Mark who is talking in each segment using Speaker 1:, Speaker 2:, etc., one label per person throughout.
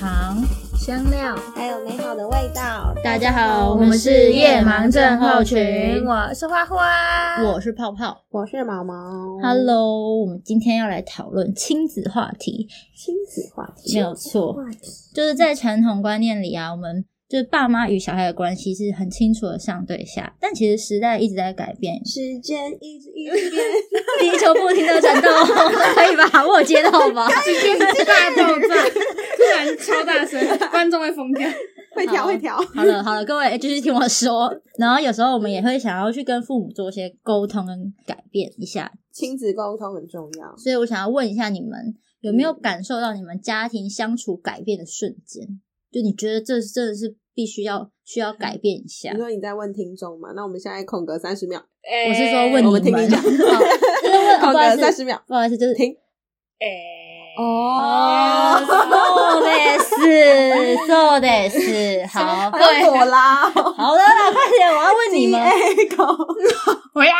Speaker 1: 糖、
Speaker 2: 香料，
Speaker 3: 还有美好的味道。
Speaker 1: 大家好，我们是夜盲症候群，
Speaker 2: 我是花花，
Speaker 1: 我是泡泡，
Speaker 3: 我是毛毛。
Speaker 1: Hello，我们今天要来讨论亲子话题，
Speaker 3: 亲子话题。
Speaker 1: 没有错，就是在传统观念里啊，我们就是爸妈与小孩的关系是很清楚的上对下，但其实时代一直在改变，
Speaker 3: 时间一直一直变，
Speaker 1: 地球不停的转动，可以吧？我有接到吧？
Speaker 2: 大爆炸，突然超大声，观众会疯掉。
Speaker 3: 会调会调。
Speaker 1: 好了好了，各位继续听我说。然后有时候我们也会想要去跟父母做一些沟通跟改变一下，
Speaker 3: 亲子沟通很重要。
Speaker 1: 所以我想要问一下你们，有没有感受到你们家庭相处改变的瞬间？就你觉得这真的是必须要需要改变一下
Speaker 3: 你？说你在问听众嘛？那我们现在空格三十秒，
Speaker 1: 我是说问你
Speaker 3: 我们听你讲
Speaker 1: 好就是问，哦
Speaker 3: 空
Speaker 1: 不好意思，
Speaker 3: 格三十秒，
Speaker 1: 不好意思，就是
Speaker 3: 停。
Speaker 2: 哎，
Speaker 1: 哦，そうです，そうです。好，
Speaker 3: 对，朵拉，
Speaker 1: 好的啦，快点，我要问你们
Speaker 3: Diego
Speaker 2: 回来，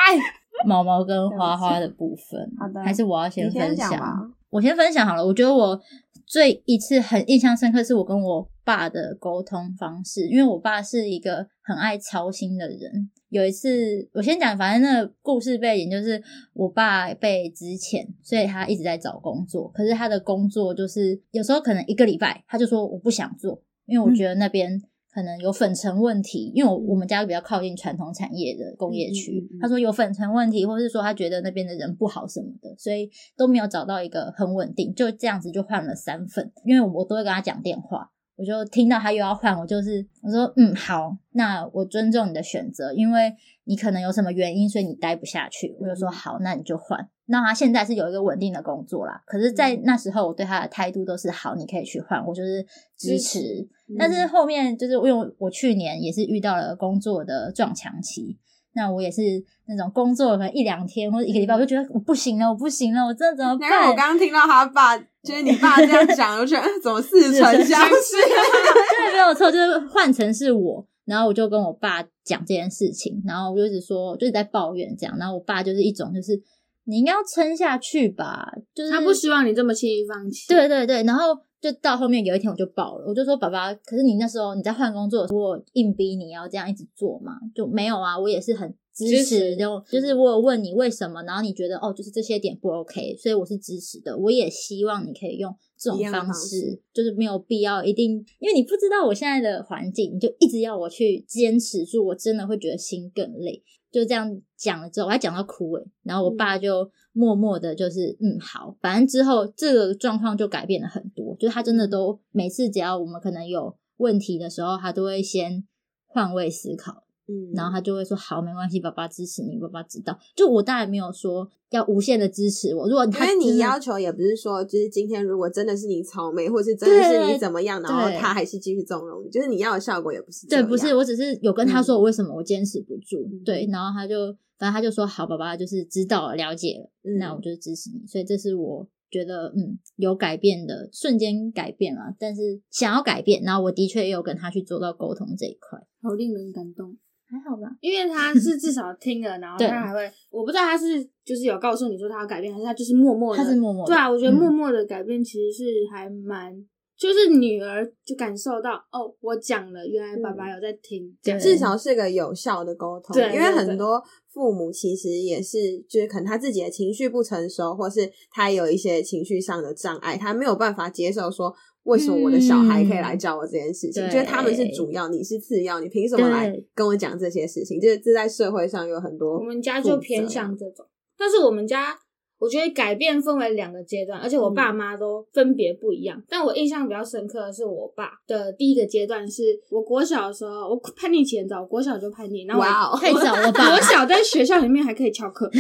Speaker 1: 毛毛跟花花的部分。
Speaker 3: 好的
Speaker 1: 还是我要先
Speaker 3: 你先
Speaker 1: 分享
Speaker 3: 讲吧。
Speaker 1: 我先分享好了，我觉得我最一次很印象深刻是我跟我 爸的沟通方式，因为我爸是一个很爱操心的人。有一次，我先讲，反正那个故事背景就是我爸被之前，所以他一直在找工作。可是他的工作就是有时候可能一个礼拜他就说我不想做，因为我觉得那边可能有粉尘问题，因为我我们家比较靠近传统产业的工业区他说有粉尘问题，或是说他觉得那边的人不好什么的，所以都没有找到一个很稳定，就这样子就换了三份，因为我都会跟他讲电话。我就听到他又要换，我就是我说嗯好，那我尊重你的选择，因为你可能有什么原因，所以你待不下去。我就说好，那你就换。那他现在是有一个稳定的工作啦，可是，在那时候我对他的态度都是好，你可以去换，我就是支持。但是后面就是因为我去年也是遇到了工作的撞墙期，那我也是那种工作可能一两天或者一个礼拜，我就觉得我不行了，我不行了，我真的怎么
Speaker 3: 然后我
Speaker 1: 办？
Speaker 3: 刚刚听到他爸，就是你爸这样讲，我觉得嗯怎么似曾相识？
Speaker 1: 对，没有错，就是换成是我，然后我就跟我爸讲这件事情，然后我就一直说，就一直在抱怨这样，然后我爸就是一种就是你应该要撑下去吧，就是
Speaker 2: 他不希望你这么轻易放弃。，
Speaker 1: 对对对，然后就到后面有一天我就爆了，我就说爸爸，可是你那时候你在换工作的时候，我硬逼你要这样一直做嘛，就没有啊，我也是很支
Speaker 2: 支
Speaker 1: 持，就就是我有问你为什么，然后你觉得哦，就是这些点不 OK，所以我是支持的，我也希望你可以用这种方
Speaker 3: 式，
Speaker 1: 就是没有必要一定，因为你不知道我现在的环境，你就一直要我去坚持住，我真的会觉得心更累。就这样讲了之后，我还讲到哭诶，然后我爸就默默的，就是嗯好，反正之后这个状况就改变了很多，就是他真的都每次只要我们可能有问题的时候，他都会先换位思考，
Speaker 3: 嗯
Speaker 1: 然后他就会说好，没关系，爸爸支持你，爸爸知道。就我当然没有说要无限的支持我，如果
Speaker 3: 因
Speaker 1: 他
Speaker 3: 为你要求也不是说，就是今天如果真的是你草莓，或是真的是你怎么样，然后他还是继续纵容你，就是你要的效果也不是这
Speaker 1: 对，不是，我只是有跟他说
Speaker 3: 嗯。
Speaker 1: 我为什么我坚持不住，
Speaker 3: 嗯。
Speaker 1: 对，然后他就反正他就说好，爸爸就是知道了，了解了，
Speaker 3: 嗯
Speaker 1: 那我就是支持你，所以这是我觉得嗯有改变的瞬间改变了，但是想要改变，然后我的确也有跟他去做到沟通这一块，
Speaker 2: 好令人感动。
Speaker 1: 还好吧？
Speaker 2: 因为他是至少听了，然后他还会，我不知道他是就是有告诉你说他要改变，还是他就是默默的，
Speaker 1: 他是默默的
Speaker 2: 对啊，我觉得
Speaker 1: 嗯。
Speaker 2: 默默的改变其实是还蛮，就是女儿就感受到哦，我讲了，原来爸爸有在听，
Speaker 1: 嗯
Speaker 3: 至少是个有效的沟通，
Speaker 2: 对
Speaker 3: 因为很多父母其实也是，就是可能他自己的情绪不成熟，或是他有一些情绪上的障碍，他没有办法接受说。为什么我的小孩可以来教我这件事情？
Speaker 1: 对
Speaker 3: 就是他们是主要，你是次要，你凭什么来跟我讲这些事情？就是这在社会上有很多
Speaker 2: 我们家就偏向这种，但是我们家我觉得改变分为两个阶段，而且我爸妈都分别不一样。但我印象比较深刻的是我爸的第一个阶段，是我国小的时候，我叛逆期很早，我国小就叛逆，然后我
Speaker 3: 哇哦
Speaker 1: 太 早了吧
Speaker 2: 国小在学校里面还可以翘课，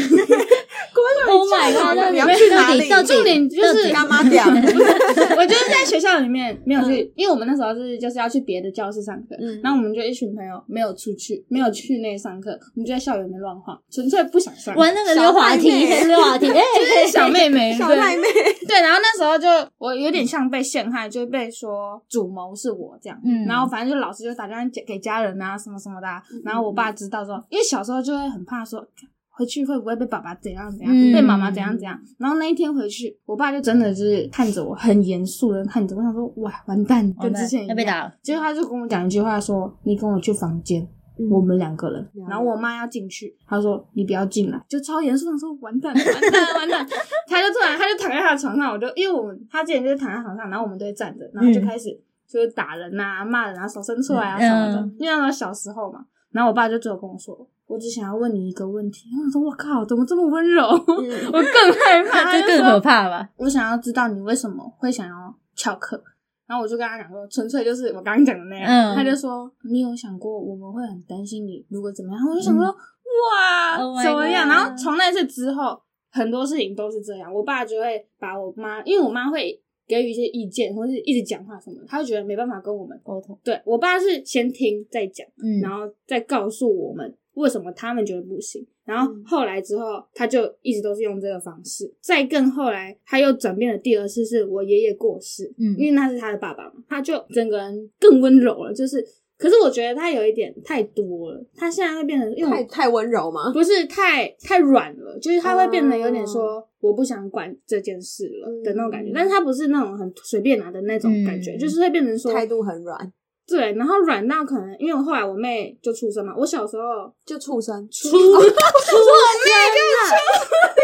Speaker 1: ！Oh my god！那
Speaker 3: 你要
Speaker 1: 们
Speaker 3: 去哪里？
Speaker 2: 重点就是
Speaker 3: 干妈屌，
Speaker 2: 我就是在学校里面没有去，因为我们那时候是就是要去别的教室上课，
Speaker 3: 嗯。
Speaker 2: 然后我们就一群朋友没有出去，没有去那上课，我们就在校园里面乱晃，纯粹不想上。
Speaker 1: 玩那个溜滑梯，溜滑梯，哎，
Speaker 2: 就是小妹妹，
Speaker 3: 小妹妹，
Speaker 2: 对，然后那时候就我有点像被陷害，就被说主谋是我这样，
Speaker 1: 嗯。
Speaker 2: 然后反正就老师就打电话给给家人啊什么什么的啊、然后我爸知道说，因为小时候就会很怕说。回去会不会被爸爸怎样怎样，
Speaker 1: 嗯
Speaker 2: 被妈妈怎样怎样。然后那一天回去，我爸就真的就是看着我，很严肃的看着我，想说哇完蛋，跟之前一样。
Speaker 1: 要被打了，
Speaker 2: 结果他就跟我讲一句话说：“你跟我去房间。”
Speaker 3: 嗯
Speaker 2: 我们两个人，然后我妈要进去，她说你不要进来，就超严肃的说完蛋了完蛋了完蛋了，他就突然他就躺在他的床上，我就因为我们他之前就是躺在床上，然后我们都会站着，然后就开始就是打人呐、骂人啊，手伸出来啊什么的，
Speaker 1: 嗯
Speaker 2: 因为那时候小时候嘛，然后我爸就最后跟我说，我只想要问你一个问题，我说我靠，怎么这么温柔，
Speaker 3: 嗯
Speaker 2: 我更害怕，就
Speaker 1: 更可怕吧？
Speaker 2: 我想要知道你为什么会想要翘课。然后我就跟他讲说，纯粹就是我刚刚讲的那样。
Speaker 1: 嗯
Speaker 2: 他就说，你有想过我们会很担心你如果怎么样？我就想说，哇
Speaker 1: ，Oh
Speaker 2: 怎么样？然后从那次之后，很多事情都是这样。我爸就会把我妈，因为我妈会给予一些意见，或是一直讲话什么的，他就觉得没办法跟我们
Speaker 1: 沟通，
Speaker 2: 对我爸是先听再讲。
Speaker 1: 嗯，
Speaker 2: 然后再告诉我们为什么他们觉得不行。然后后来之后，他就一直都是用这个方式。再更后来，他又转变了第二次，是我爷爷过世，
Speaker 1: 嗯
Speaker 2: 因为那是他的爸爸嘛，他就整个人更温柔了。就是，可是我觉得他有一点太多了，他现在会变成，因为
Speaker 3: 太太温柔吗？
Speaker 2: 不是太太软了，就是他会变得有点
Speaker 3: 哦
Speaker 2: 说我不想管这件事了
Speaker 3: 嗯
Speaker 2: 的那种感觉。但是他不是那种很随便拿的那种感觉，
Speaker 1: 嗯
Speaker 2: 就是会变成说
Speaker 3: 态度很软，
Speaker 2: 对，然后软到可能，因为后来我妹就出生嘛，我小时候
Speaker 3: 就出生。
Speaker 2: 出
Speaker 1: 出 我妹就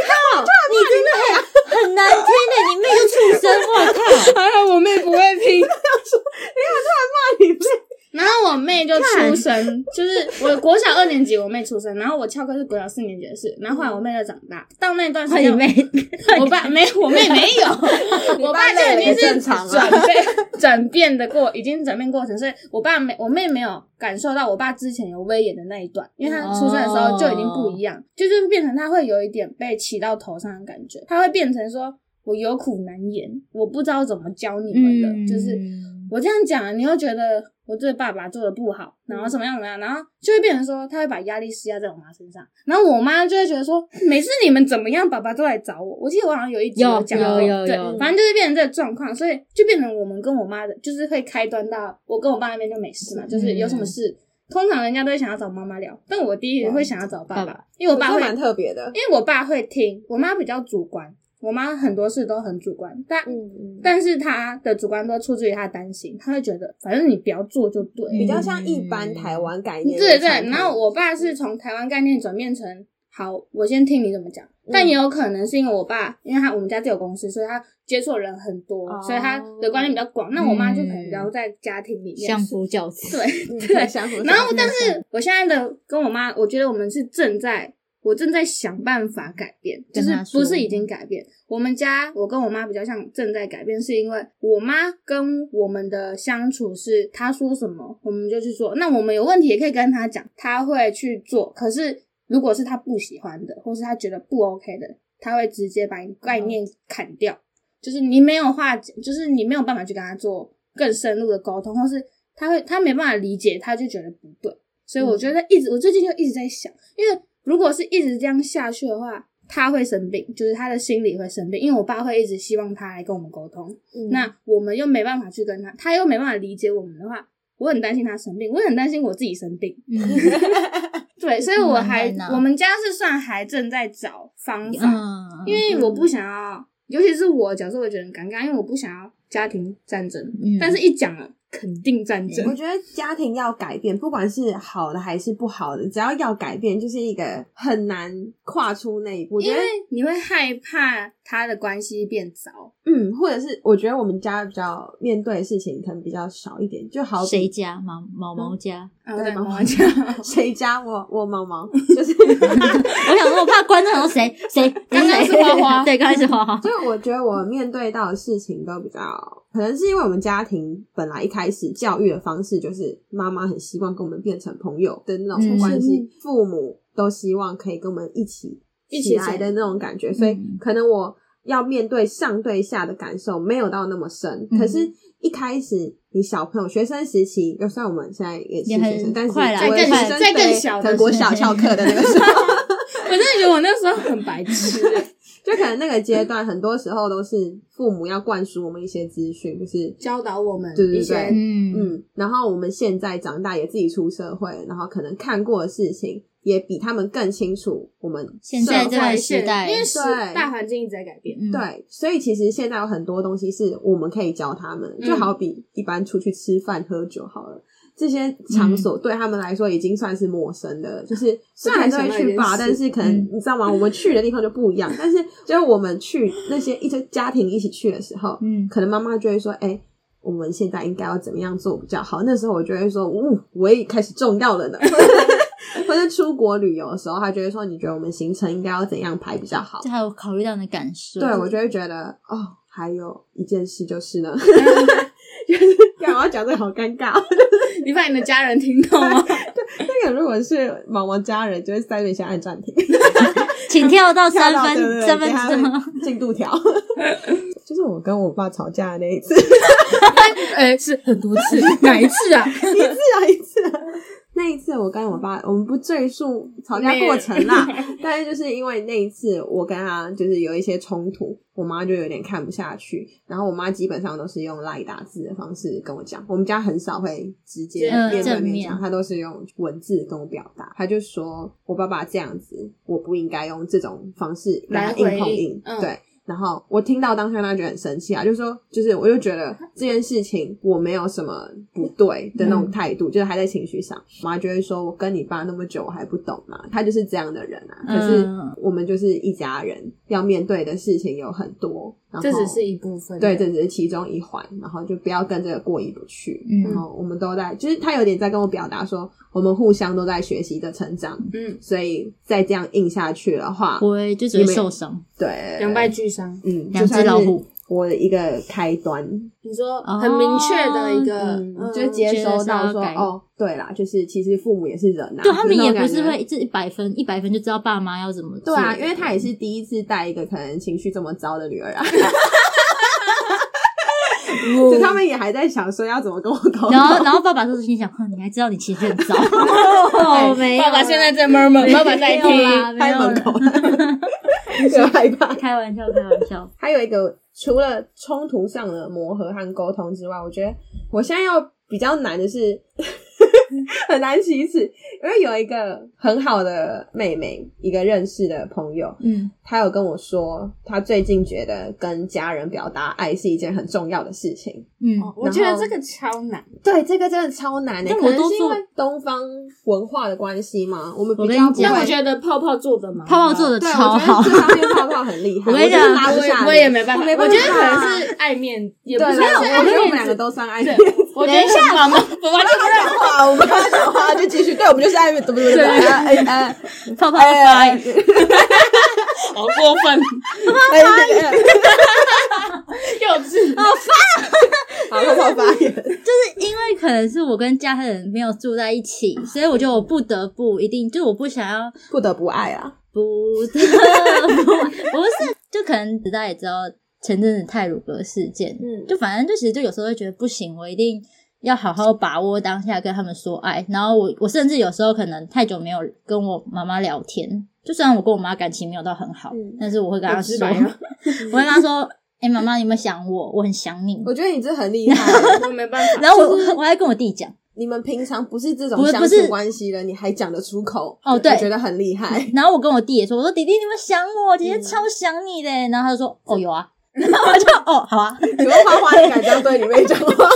Speaker 1: 靠，你真的很很难听的，你妹就出生，我靠！
Speaker 2: 还好我妹不会听，
Speaker 3: 你妹
Speaker 2: 然后我妹就出生，就是我国小二年级我妹出生，然后我翘课是国小四年级的事，然后后来我妹就长大，到那段时间
Speaker 1: 我妹，
Speaker 2: 我爸没，我妹没有，我爸就已经是转变转变的过，已经转变过程，所以我爸没，我妹没有感受到我爸之前有威严的那一段，因为他出生的时候就已经不一样，就是变成他会有一点被骑到头上的感觉，他会变成说我有苦难言，我不知道怎么教你们的，
Speaker 1: 嗯
Speaker 2: 就是我这样讲，你又觉得我对爸爸做的不好，然后怎么样怎么样，然后就会变成说，他会把压力施压在我妈身上，然后我妈就会觉得说，每次你们怎么样，爸爸都来找我。我记得我好像有一集
Speaker 1: 有
Speaker 2: 讲过，对
Speaker 1: 有有有，
Speaker 2: 反正就是变成这个状况，所以就变成我们跟我妈的，就是会开端到我跟我爸那边就没事嘛，就是有什么事。通常人家都会想要找妈妈聊，但我第一会想要找爸爸
Speaker 1: 爸爸，
Speaker 2: 因为我爸会
Speaker 3: 蛮特别的。
Speaker 2: 因为我爸会听，我妈比较主观，我妈很多事都很主观，但、但是她的主观都出自于她的担心，她会觉得反正你不要做就对。
Speaker 3: 比较像一般台湾概念
Speaker 2: 对对，然后我爸是从台湾概念转变成好，我先听你怎么讲，
Speaker 3: 嗯。
Speaker 2: 但也有可能是因为我爸，因为他我们家自有公司，所以他接触的人很多，
Speaker 3: 哦
Speaker 2: 所以他的观念比较广。那我妈就可能比较在家庭里面
Speaker 1: 相夫教子，
Speaker 2: 对，
Speaker 3: 嗯
Speaker 2: 对然后，但是我现在的跟我妈，我觉得我们是正在，我正在想办法改变，就是不是已经改变。我们家我跟我妈比较像正在改变，是因为我妈跟我们的相处是她说什么我们就去做，那我们有问题也可以跟她讲，她会去做。可是如果是她不喜欢的，或是她觉得不 OK 的，她会直接把你概念砍掉，就是你没有话讲，就是你没有办法去跟她做更深入的沟通，或是她会她没办法理解，她就觉得不对。所以我觉得一直，我最近就一直在想，因为如果是一直这样下去的话，他会生病，就是他的心理会生病。因为我爸会一直希望他来跟我们沟通，
Speaker 3: 嗯。
Speaker 2: 那我们又没办法去跟他，他又没办法理解我们的话，我很担心他生病，我也很担心我自己生病。
Speaker 1: 嗯
Speaker 2: 对，所以我还我们家是算还正在找方法，
Speaker 1: 嗯，
Speaker 2: 因为我不想要，尤其是我角色，我觉得很尴尬，因为我不想要家庭战争，
Speaker 1: 嗯。
Speaker 2: 但是一讲了，肯定战争
Speaker 3: 我。觉得家庭要改变，不管是好的还是不好的，只要要改变，就是一个很难跨出那一步。
Speaker 2: 因为，你会害怕他的关系变糟，
Speaker 3: 嗯，或者是我觉得我们家比较面对的事情可能比较少一点，就好比
Speaker 1: 谁家毛毛毛家？
Speaker 2: 啊，对，
Speaker 3: 毛毛
Speaker 2: 毛家，
Speaker 3: 谁家我我毛毛，就是
Speaker 1: 我想说，我怕观众说谁 谁，
Speaker 2: 刚刚是花花
Speaker 1: 对，刚刚是花花。
Speaker 3: 就我觉得我面对到的事情都比较，可能是因为我们家庭本来一开始教育的方式就是妈妈很希望跟我们变成朋友的那种
Speaker 1: 嗯
Speaker 3: 关系，父母都希望可以跟我们一起
Speaker 2: 一起
Speaker 3: 起来的那种感觉，所以
Speaker 1: 嗯。
Speaker 3: 可能我要面对上对下的感受没有到那么深，
Speaker 1: 嗯。
Speaker 3: 可是。一开始，你小朋友学生时期，就算我们现在也是学生，但是学生
Speaker 2: 再更小的
Speaker 3: 国小翘课的那个时候，
Speaker 2: 我真的觉得我那时候很白痴，
Speaker 3: 就可能那个阶段，很多时候都是父母要灌输我们一些资讯，就是
Speaker 2: 教导我们
Speaker 3: 对对
Speaker 2: 一些
Speaker 3: 对
Speaker 1: 嗯。
Speaker 3: 嗯，然后我们现在长大也自己出社会，然后可能看过的事情，也比他们更清楚我们
Speaker 1: 现在这个时代
Speaker 2: 因为大环境一直在改变。
Speaker 1: 嗯，
Speaker 3: 对，所以其实现在有很多东西是我们可以教他们，
Speaker 2: 嗯
Speaker 3: 就好比一般出去吃饭喝酒好了。这些场
Speaker 1: 嗯
Speaker 3: 所对他们来说已经算是陌生的，就是虽然还是会去吧，但是可能
Speaker 1: 嗯
Speaker 3: 你知道吗？我们去的地方就不一样。但是就是我们去那些一些家庭一起去的时候，
Speaker 1: 嗯，
Speaker 3: 可能妈妈就会说：“哎、我们现在应该要怎么样做比较好？”那时候我就会说：“呜、我也开始重要了呢。” 或者出国旅游的时候，他就会说：“你觉得我们行程应该要怎样排比较好
Speaker 1: 这还有考虑到你的感？”受。
Speaker 3: 对，我就会觉得哦，还有一件事就是呢，就是干嘛要讲这个好尴尬。
Speaker 2: 你怕你的家人听到吗？
Speaker 3: 那个如果是毛毛家人，就会在那边先按暂停，
Speaker 1: 请跳到三分三分钟。
Speaker 3: 进度条。就是我跟我爸吵架的那一次，
Speaker 2: 哎，是很多次，哪一次啊？
Speaker 3: 一次啊一次啊。那一次我跟我爸，我们不赘述吵架过程啦，但是就是因为那一次我跟他就是有一些冲突，我妈就有点看不下去，然后我妈基本上都是用赖打字的方式跟我讲，我们家很少会直接
Speaker 2: 嗯
Speaker 3: 面对
Speaker 1: 面
Speaker 3: 面讲，她都是用文字跟我表达。她就说我爸爸这样子，我不应该用这种方式跟他
Speaker 2: 来回
Speaker 3: 硬碰硬对。然后我听到当下，他觉得很生气啊，就说，就是我就觉得这件事情我没有什么不对的那种态度，就是还在情绪上。我妈就会说，我跟你爸那么久，我还不懂吗？他就是这样的人啊。可是
Speaker 1: 嗯
Speaker 3: 我们就是一家人，要面对的事情有很多，
Speaker 2: 这只是一部分。
Speaker 3: 对，这只是其中一环，然后就不要跟这个过意不去。
Speaker 1: 嗯
Speaker 3: 然后我们都在，就是他有点在跟我表达说，我们互相都在学习的成长，
Speaker 2: 嗯，
Speaker 3: 所以再这样硬下去的话，
Speaker 1: 会就只会受伤。
Speaker 3: 对
Speaker 2: 两败俱伤。
Speaker 3: 嗯，
Speaker 1: 两只老虎
Speaker 3: 我的一个开端，
Speaker 2: 你说很明确的一个，
Speaker 3: 就接收到说哦，对啦，就是其实父母也是人啊，
Speaker 1: 对他们也不
Speaker 3: 是
Speaker 1: 会这一百分一百分就知道爸妈要怎么做。
Speaker 3: 对啊，因为他也是第一次带一个可能情绪这么糟的女儿啊，就他们也还在想说要怎么跟我沟通，
Speaker 1: 然后然后爸爸就是心想，哼，你还知道你情绪很糟。哦，没有啦，
Speaker 2: 爸爸现在在 murmur，爸爸在听。
Speaker 1: 没有
Speaker 3: 害怕。
Speaker 1: 开玩笑，开玩笑。
Speaker 3: 还有一个，除了冲突上的磨合和沟通之外，我觉得我现在要比较难的是 很难启齿，因为有一个很好的妹妹，一个认识的朋友，
Speaker 1: 嗯，
Speaker 3: 她有跟我说，她最近觉得跟家人表达爱是一件很重要的事情。
Speaker 1: 嗯，
Speaker 2: 我觉得这个超难。
Speaker 3: 对，这个真的超难的、
Speaker 1: 但
Speaker 3: 可能是因
Speaker 1: 我都做
Speaker 3: 为东方文化的关系嘛，我们比较不会
Speaker 2: 但我觉得泡泡做的嘛
Speaker 1: 泡泡做的，超好
Speaker 3: 我觉得这方面泡泡很厉害，
Speaker 1: 我
Speaker 2: 也我也没办法，
Speaker 3: 我
Speaker 2: 觉得可能是爱面，也不，是
Speaker 3: 没有，我觉得我们两个都算爱
Speaker 2: 对
Speaker 3: 面。
Speaker 2: 我觉得是妈妈，我妈就不认同。
Speaker 3: 话，我们刚刚讲话就继续，对我们就是爱面，对不对？对，哎哎
Speaker 1: 泡泡的发
Speaker 2: 好过分，
Speaker 3: 哎那个
Speaker 2: 幼稚。
Speaker 3: 好，泡泡发言，
Speaker 1: 因为可能是我跟家人没有住在一起，所以我觉得我不得不一定，就我不想要
Speaker 3: 不得不爱啊。
Speaker 1: 不得不不是，就可能大家也知道前阵子泰鲁格事件，
Speaker 3: 嗯
Speaker 1: 就反正就其实就有时候会觉得不行，我一定要好好把握当下，跟他们说爱。然后我我甚至有时候可能太久没有跟我妈妈聊天，就虽然我跟我妈感情没有到很好，
Speaker 3: 嗯
Speaker 1: 但是我会跟她说，我会跟她说，哎、妈妈，你有没有想我？我很想你。
Speaker 3: 我觉得你这很厉害。
Speaker 2: 我没办法。
Speaker 1: 然后我我还跟我弟讲，
Speaker 3: 你们平常不是这种相处关系的，你还讲得出口，
Speaker 1: 哦对
Speaker 3: 我觉得很厉害。
Speaker 1: 然后我跟我弟也说，我说弟弟，你有没有想我？姐姐超想你的。然后他就说，哦，有啊。然后我就哦，好啊。
Speaker 3: 你问花花，你敢这样对你妹讲话？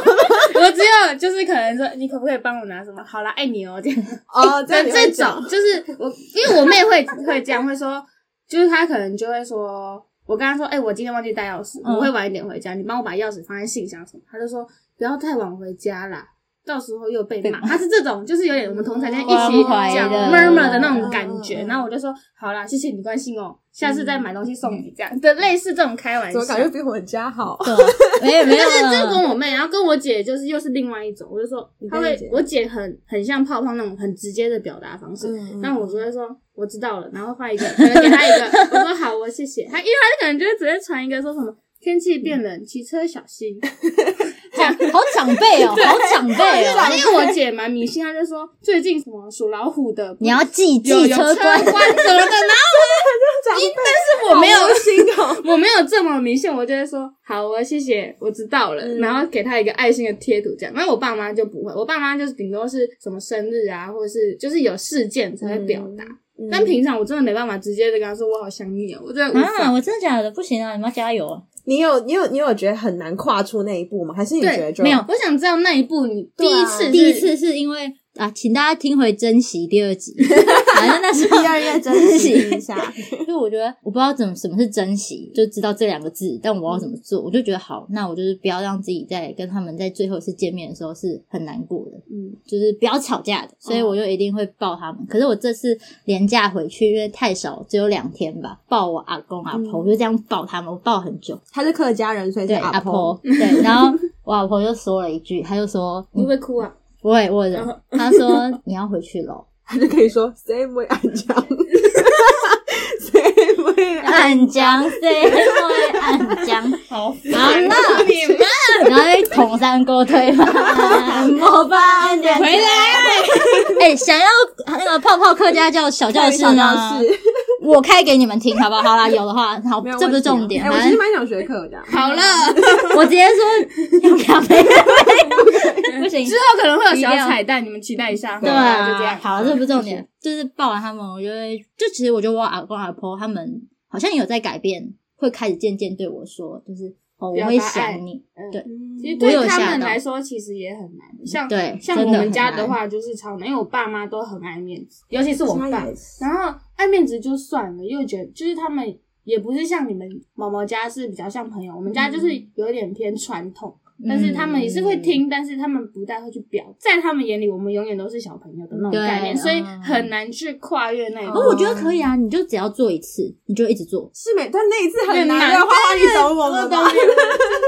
Speaker 2: 我只有就是可能说，你可不可以帮我拿什么？好啦，爱你哦，这样。
Speaker 3: 哦，这
Speaker 2: 这种就是我，因为我妹会会这样，会说，就是她可能就会说，我跟她说，哎、我今天忘记带钥匙，
Speaker 1: 嗯
Speaker 2: 我会晚一点回家，你帮我把钥匙放在信箱什么？她就说不要太晚回家啦。到时候又被骂，他是这种，就是有点我们同台间一起讲
Speaker 1: 的
Speaker 2: murmur 的那种感觉，然后我就说好啦，谢谢你关心哦，下次再买东西送你这样的类似这种开玩笑。
Speaker 3: 怎么感觉比我们家好？
Speaker 1: 对，没有没有
Speaker 2: 但是这。跟我妹，然后跟我姐就是又是另外一种，我就说她会我姐很很像泡泡那种很直接的表达方式，
Speaker 3: 嗯
Speaker 2: 那我就会说我知道了，然后画一个，可能给她一个，我说好，我谢谢她，因为她可能就会直接传一个说什么天气变冷，骑车小心。
Speaker 1: 好 好长辈哦，好长辈哦。
Speaker 2: 因为我姐蛮迷信，她就说最近什么属老虎的，
Speaker 1: 你要记记车关，
Speaker 2: 关什么的，然后
Speaker 3: 长辈，
Speaker 2: 但是我没有
Speaker 3: 心哦。
Speaker 2: 我没有这么迷信，我就会说好，我谢谢，我知道了，
Speaker 3: 嗯
Speaker 2: 然后给他一个爱心的贴图这样。那我爸妈就不会，我爸妈就是顶多是什么生日啊，或者是就是有事件才会表达。
Speaker 3: 嗯
Speaker 2: 但平常我真的没办法直接的跟他说我好想你哦，我真的。
Speaker 1: 啊，我真的假的？不行啊，你们要加油啊！
Speaker 3: 你有你有你有觉得很难跨出那一步吗？还是你觉得就
Speaker 1: 没有
Speaker 2: 我想知道那一步你第一次是
Speaker 1: 第一次是因为啊，请大家听回珍惜第二集，反正那时候
Speaker 3: 第二页珍惜一下？
Speaker 1: 就我觉得我不知道怎么什么是珍惜，就知道这两个字，但我要怎么做，我就觉得好，那我就是不要让自己在跟他们在最后一次见面的时候是很难过的，
Speaker 3: 嗯，
Speaker 1: 就是不要吵架的，所以我就一定会抱他们。可是我这次连假回去，因为太少，只有两天吧，抱我阿公阿婆，我就这样抱他们，我抱很久。
Speaker 3: 他是客家人，所以是
Speaker 1: 对，
Speaker 3: 阿
Speaker 1: 阿婆，对，然后我阿婆就说了一句，她就说
Speaker 2: 你会不会哭啊？
Speaker 1: 不会，我忍。她说你要回去喽。
Speaker 3: 他就可以说 same way 暗 江，same way 安。
Speaker 1: 暗江，谁会暗江？
Speaker 2: 好
Speaker 1: 好了，
Speaker 2: 你们。
Speaker 1: 然后一捅山锅推翻，莫半点
Speaker 2: 回来。
Speaker 1: 哎、想要那个泡泡客家叫小教室
Speaker 3: 小
Speaker 1: 呢？我开给你们听，好不好？好啦，有的话，好，这不是重点。
Speaker 3: 哎，我其实蛮想学课的。
Speaker 2: 好了，
Speaker 1: 我直接说要咖啡，不行
Speaker 2: 之。后可能会有小彩蛋，你们期待一下。
Speaker 1: 对
Speaker 2: 好
Speaker 1: 啊，
Speaker 2: 就这样。
Speaker 1: 好，这不是重点，就是抱完他们，我觉得，就其实我觉得我阿公阿婆他们好像有在改变，会开始渐渐对我说，就是哦，我会想你，
Speaker 2: 嗯
Speaker 1: 对，
Speaker 2: 其实对他们来说，其实也很难。像
Speaker 1: 对
Speaker 2: 像我们家的话，就是超难，因为我爸妈都很爱面子，尤其是我爸然后爱面子就算了，又觉得就是他们也不是像你们毛毛家是比较像朋友，我们家就是有一点偏传统。但是他们也是会听，但是他们不太会去表，在他们眼里，我们永远都是小朋友的那种概念，所以
Speaker 1: 嗯
Speaker 2: 很难去跨越那一步。
Speaker 1: 哦，我觉得可以啊，你就只要做一次，你就一直做。
Speaker 3: 是没，但那一次很
Speaker 2: 很难。
Speaker 3: 花花，你懂我们吗？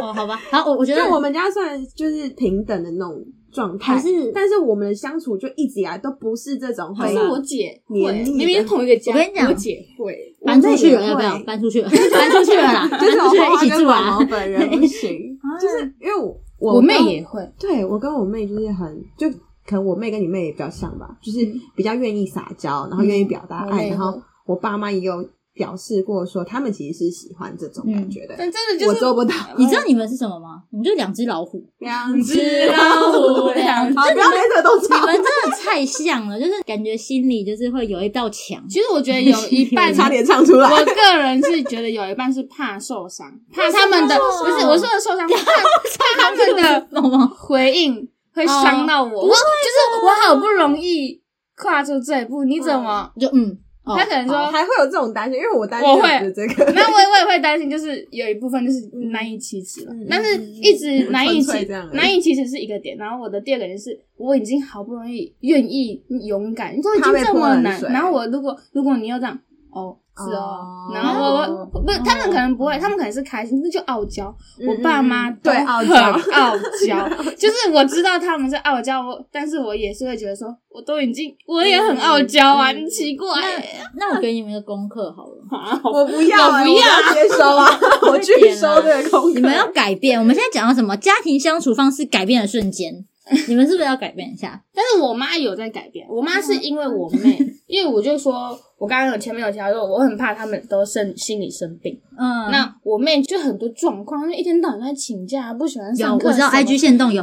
Speaker 1: 哦，好吧，好，我我觉得
Speaker 3: 就我们家算就是平等的那种状态，
Speaker 1: 还是
Speaker 3: 但是我们的相处就一直以来都不是这种会
Speaker 2: 可是我姐会，明明是同一个家，
Speaker 1: 我跟你讲
Speaker 2: 我姐会。
Speaker 1: 搬出去了，
Speaker 3: 我也会
Speaker 1: 要不要搬出去了？搬出去了啦，
Speaker 3: 就是我
Speaker 1: 出去了一起
Speaker 3: 花花跟毛
Speaker 1: 住啊
Speaker 3: 毛。本人不行，就是因为我我
Speaker 2: 我妹也会，
Speaker 3: 对我跟我妹就是很就可能我妹跟你妹也比较像吧，就是比较愿意撒娇，然后愿意表达爱，然后我爸妈也有表示过说他们其实是喜欢这种感觉的，
Speaker 2: 但真的就是
Speaker 3: 我做不到。
Speaker 1: 你知道你们是什么吗？你们就两只老虎，
Speaker 3: 两
Speaker 2: 只老虎 两只
Speaker 3: 好，不要连这都
Speaker 1: 你。们真的太像了，就是感觉心里就是会有一道墙。
Speaker 2: 其实我觉得有 一半
Speaker 3: 差点唱出来。
Speaker 2: 我个人是觉得有一半是怕受伤，怕 他们的不是我说的受伤，怕怕他们的
Speaker 1: 懂吗？
Speaker 2: 回应会伤到我。我就是我好不容易跨出这一步，你怎么？
Speaker 1: 就嗯，哦
Speaker 2: 他可能说，
Speaker 3: 还会有这种担心，因为我担心
Speaker 2: 我会
Speaker 3: 这个。
Speaker 2: 那我也我也会担心，就是有一部分就是难以启齿了
Speaker 3: 嗯，
Speaker 2: 但是一直难以启难以启齿是一个点，然后我的第二个点是我已经好不容易愿意勇敢，你说已经这么难，然后我如果如果你又这样。哦，是哦，
Speaker 3: 哦。
Speaker 2: 然后我我不是，他们可能不会，他们可能是开心，那就傲娇。
Speaker 3: 嗯
Speaker 2: 我爸妈
Speaker 3: 对傲娇。
Speaker 2: 傲娇，就是我知道他们是傲娇，我但是我也是会觉得说，我都已经我也很傲娇啊，
Speaker 3: 嗯
Speaker 2: 你奇怪，
Speaker 1: 那我给你们一个功课好了，
Speaker 3: 我不要、欸，
Speaker 2: 我不要。
Speaker 3: 我接收啊，我拒收这个功课。
Speaker 1: 你们要改变。我们现在讲到什么？家庭相处方式改变的瞬间，你们是不是要改变一下？
Speaker 2: 但是我妈有在改变，我妈是因为我妹，因为我就说，我刚刚有前面有提到说，我很怕他们都生心理生病。
Speaker 1: 嗯，
Speaker 2: 那我妹就很多状况，就一天到晚在请假，不喜欢上课。
Speaker 1: 我知道 IG 线动有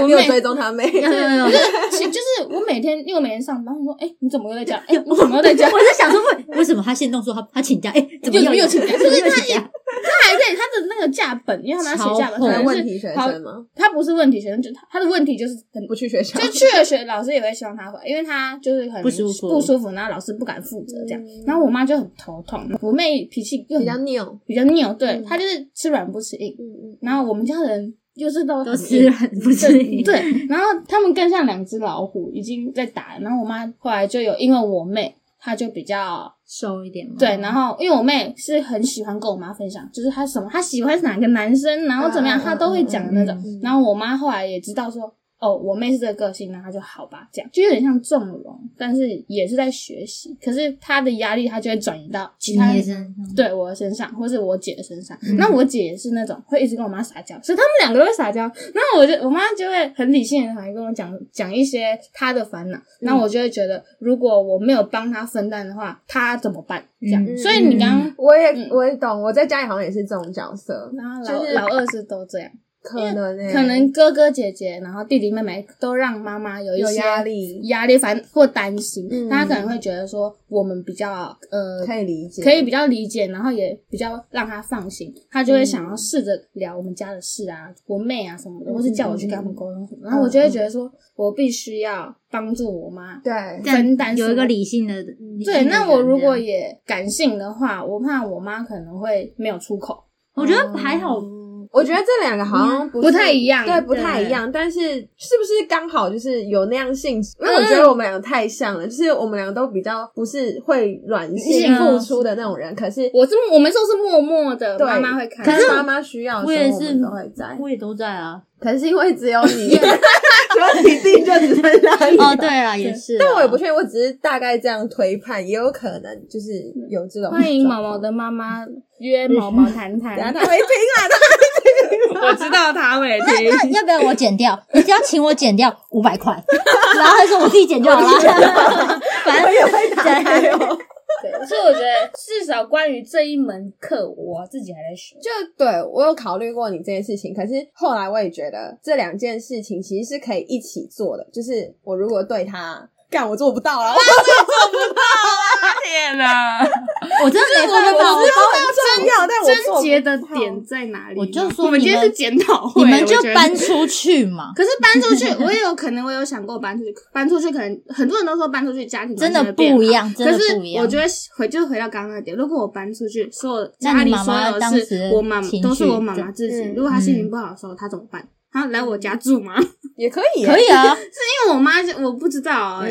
Speaker 1: 有
Speaker 3: 没有追踪他妹，
Speaker 1: 有有有 就
Speaker 2: 是就是我每天，因为我每天上班，我说，哎、你怎么又在家？哎、我怎么又在家？
Speaker 1: 我在想说，为为什么他线动说他他请假？哎，怎么又
Speaker 2: 又又请假
Speaker 1: 怎么又请假？
Speaker 2: 他还在他的那个假本，因为他们要写假本，可能是
Speaker 3: 问题学
Speaker 2: 好
Speaker 3: 生吗？
Speaker 2: 他不是问题学生，就他他的问题就是很
Speaker 3: 不去学校，
Speaker 2: 就去了学，老师也会希望他回来，因为他就是很
Speaker 1: 不舒服
Speaker 2: 不舒服，然后老师不敢负责这样。
Speaker 3: 嗯
Speaker 2: 然后我妈就很头痛，我妹脾气又
Speaker 3: 比较拗。
Speaker 2: 比较拗，对、
Speaker 3: 嗯
Speaker 2: 她就是吃软不吃硬。然后我们家人就是都
Speaker 1: 都吃很不吃硬
Speaker 2: 对，然后他们更像两只老虎，已经在打。然后我妈后来就有，因为我妹她就比较
Speaker 1: 瘦一点嘛。
Speaker 2: 对，然后因为我妹是很喜欢跟我妈分享，就是她什么她喜欢哪个男生，然后怎么样，她都会讲的那种。然后我妈后来也知道说，哦，我妹是这个个性，那她就好吧，这样就有点像纵容，但是也是在学习。可是她的压力，她就会转移到其他
Speaker 1: 身上
Speaker 2: 对我的身上，或是我姐的身上。那我姐也是那种会一直跟我妈撒娇，所以他们两个都会撒娇。然后我就我妈就会很理性的，好像跟我讲讲一些她的烦恼。那我就会觉得，如果我没有帮她分担的话，她怎么办？这样。
Speaker 3: 嗯
Speaker 2: 所以你刚刚，
Speaker 3: 我也
Speaker 2: 嗯
Speaker 3: 我也懂，我在家里好像也是这种角色，
Speaker 2: 然后老、
Speaker 3: 就是
Speaker 2: 老二是都这样，
Speaker 3: 可能欸。
Speaker 2: 可能哥哥姐姐，然后弟弟妹妹都让妈妈有一些
Speaker 3: 压力，
Speaker 2: 压力烦或担心，
Speaker 3: 嗯。
Speaker 2: 他可能会觉得说我们比较呃
Speaker 3: 可以理解，
Speaker 2: 可以比较理解，然后也比较让他放心，他就会想要试着聊我们家的事啊，我妹啊什么的，
Speaker 3: 嗯
Speaker 2: 或是叫我去跟他们沟通什么，然后我就会觉得说我必须要帮助我妈。
Speaker 3: 对，
Speaker 2: 分担
Speaker 1: 有一个理性的，
Speaker 2: 对，那我如果也感性的话，我怕我妈可能会没有出口。
Speaker 1: 我觉得还好，
Speaker 3: 嗯我觉得这两个好像不
Speaker 2: 太一样
Speaker 3: 对，不太一样。但是是不是刚好就是有那样性质？因为我觉得我们两个太像了，就是我们两个都比较不是会软性
Speaker 2: 嗯
Speaker 3: 付出的那种人，可是
Speaker 2: 我是我们都是默默的，
Speaker 3: 对
Speaker 2: 妈妈会看。
Speaker 3: 可是妈妈需要的
Speaker 1: 我也是
Speaker 3: 时候我们都会在。
Speaker 1: 我也都在啊。
Speaker 3: 可是因为只有你，只有你弟就只剩下你。
Speaker 1: 哦，对啊，也是啊，
Speaker 3: 但我也不确定，我只是大概这样推判，也有可能就是有这种。
Speaker 2: 欢迎毛毛的妈妈约毛毛谈谈
Speaker 3: 他会听啊，他会听。
Speaker 2: 我知道他会
Speaker 1: 那
Speaker 2: 听。
Speaker 1: 那要不要我剪掉？你只要请我剪掉五百块，然后他说我自己剪就好了。反正
Speaker 3: 我也会打开哦。
Speaker 2: 对，所以我觉得至少关于这一门课，我自己还在学。
Speaker 3: 就对我有考虑过你这件事情，可是后来我也觉得这两件事情其实是可以一起做的。就是我如果对他干，我做不到了，我
Speaker 2: 天哪！
Speaker 1: 我真的没办法，我
Speaker 3: 我知道很重要，但我做不
Speaker 2: 症结的点在哪里？
Speaker 1: 我就说
Speaker 2: 我们今天是检讨会，
Speaker 1: 你们就
Speaker 2: 我觉得
Speaker 1: 搬出去嘛。
Speaker 2: 可是搬出去，我也有可能，我有想过搬出去。搬出去，可能很多人都说搬出去家庭
Speaker 1: 真的不一样真的
Speaker 2: 可是
Speaker 1: 不一样
Speaker 2: 我觉得回就是回到刚刚那点，如果我搬出去，所有家里所有的事
Speaker 1: 当时，
Speaker 2: 我妈
Speaker 1: 妈
Speaker 2: 都是我妈妈自己。
Speaker 3: 嗯
Speaker 2: 如果她心情不好的时候，她怎么办？她来我家住吗？
Speaker 3: 也可以，
Speaker 1: 可以。啊，是
Speaker 2: 因为我妈就我不知道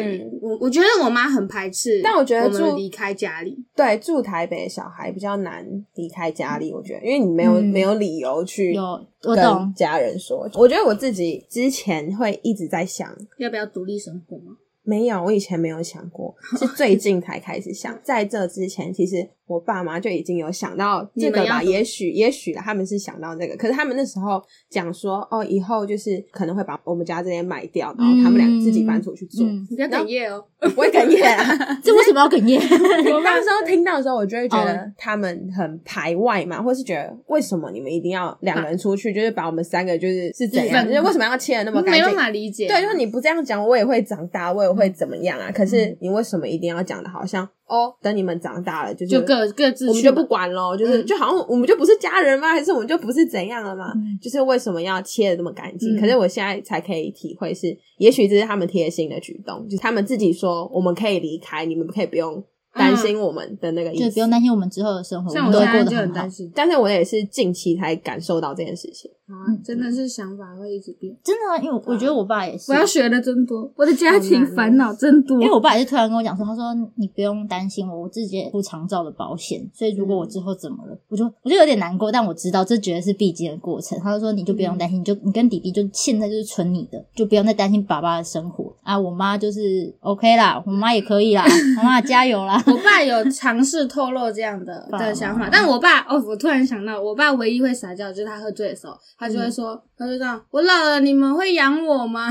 Speaker 2: 我我觉得我妈很排斥，
Speaker 3: 但我觉得住
Speaker 2: 离开家里，
Speaker 3: 对，住台北的小孩比较难离开家里，我觉得，因为你没有、
Speaker 1: 嗯
Speaker 3: 没有理由去
Speaker 1: 有我
Speaker 3: 跟。家人说。我觉得我自己之前会一直在想，
Speaker 2: 要不要独立生活吗？
Speaker 3: 没有，我以前没有想过，是最近才开始想。在这之前，其实我爸妈就已经有想到这个吧，也许也许啦，他们是想到这个，可是他们那时候讲说，哦，以后就是可能会把我们家这边卖掉，然后他们俩自己搬出去住，
Speaker 1: 嗯
Speaker 2: 你不要哽咽哦。
Speaker 3: 不会哽咽啊。
Speaker 1: 这为什么要哽咽？
Speaker 3: 我那时候听到的时候，我就会觉
Speaker 1: 哦
Speaker 3: 得他们很排外嘛，或是觉得为什么你们一定要两个人出去，就是把我们三个就是是怎样，
Speaker 2: 嗯
Speaker 3: 就是为什么要切的那么干净
Speaker 2: 没办？法理解，
Speaker 3: 对，就是你不这样讲，我也会长大，我也会
Speaker 2: 嗯
Speaker 3: 怎么样啊？可是你为什么一定要讲的好像哦，等你们长大了，就是
Speaker 2: 就各各自
Speaker 3: 我们就不管喽，就是、
Speaker 2: 嗯
Speaker 3: 就好像我们就不是家人吗？还是我们就不是怎样了吗？
Speaker 1: 嗯
Speaker 3: 就是为什么要切的这么干净？
Speaker 2: 嗯
Speaker 3: 可是我现在才可以体会是，也许这是他们贴心的举动，就是他们自己说我们可以离开，你们可以不用担心我们的那个意思。
Speaker 1: 就不用担心我们之后的生活，
Speaker 2: 像
Speaker 1: 我们过得很
Speaker 2: 担。心
Speaker 3: 但是我也是近期才感受到这件事情。
Speaker 2: 啊，真的是想法会一直变。
Speaker 1: 真的啊，因为我我觉得我爸也是，
Speaker 2: 我要学的真多，我的家庭烦恼真多。
Speaker 1: 因为我爸也是突然跟我讲说，他说你不用担心我，我自己也付长照的保险，所以如果我之后怎么了，我就我就有点难过，但我知道这绝对是必经的过程。他就说你就不用担心，你就你跟弟弟就现在就是存你的，就不用再担心爸爸的生活啊。我妈就是 OK 啦，我妈也可以啦，我妈加油啦。
Speaker 2: 我爸有尝试透露这样的的想法，但我爸哦，我突然想到，我爸唯一会撒娇就是他喝醉的时候，他就会说，他就这样，我老了你们会养我吗？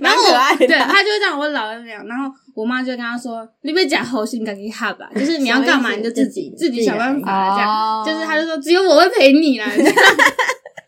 Speaker 2: 然后我对他就会这样，我老了那 样，然后我妈就跟他说，你别讲好心赶紧哈吧，就是你要干嘛你就自己自己想办法这样，
Speaker 1: 哦
Speaker 2: 就是他就说只有我会陪你啦。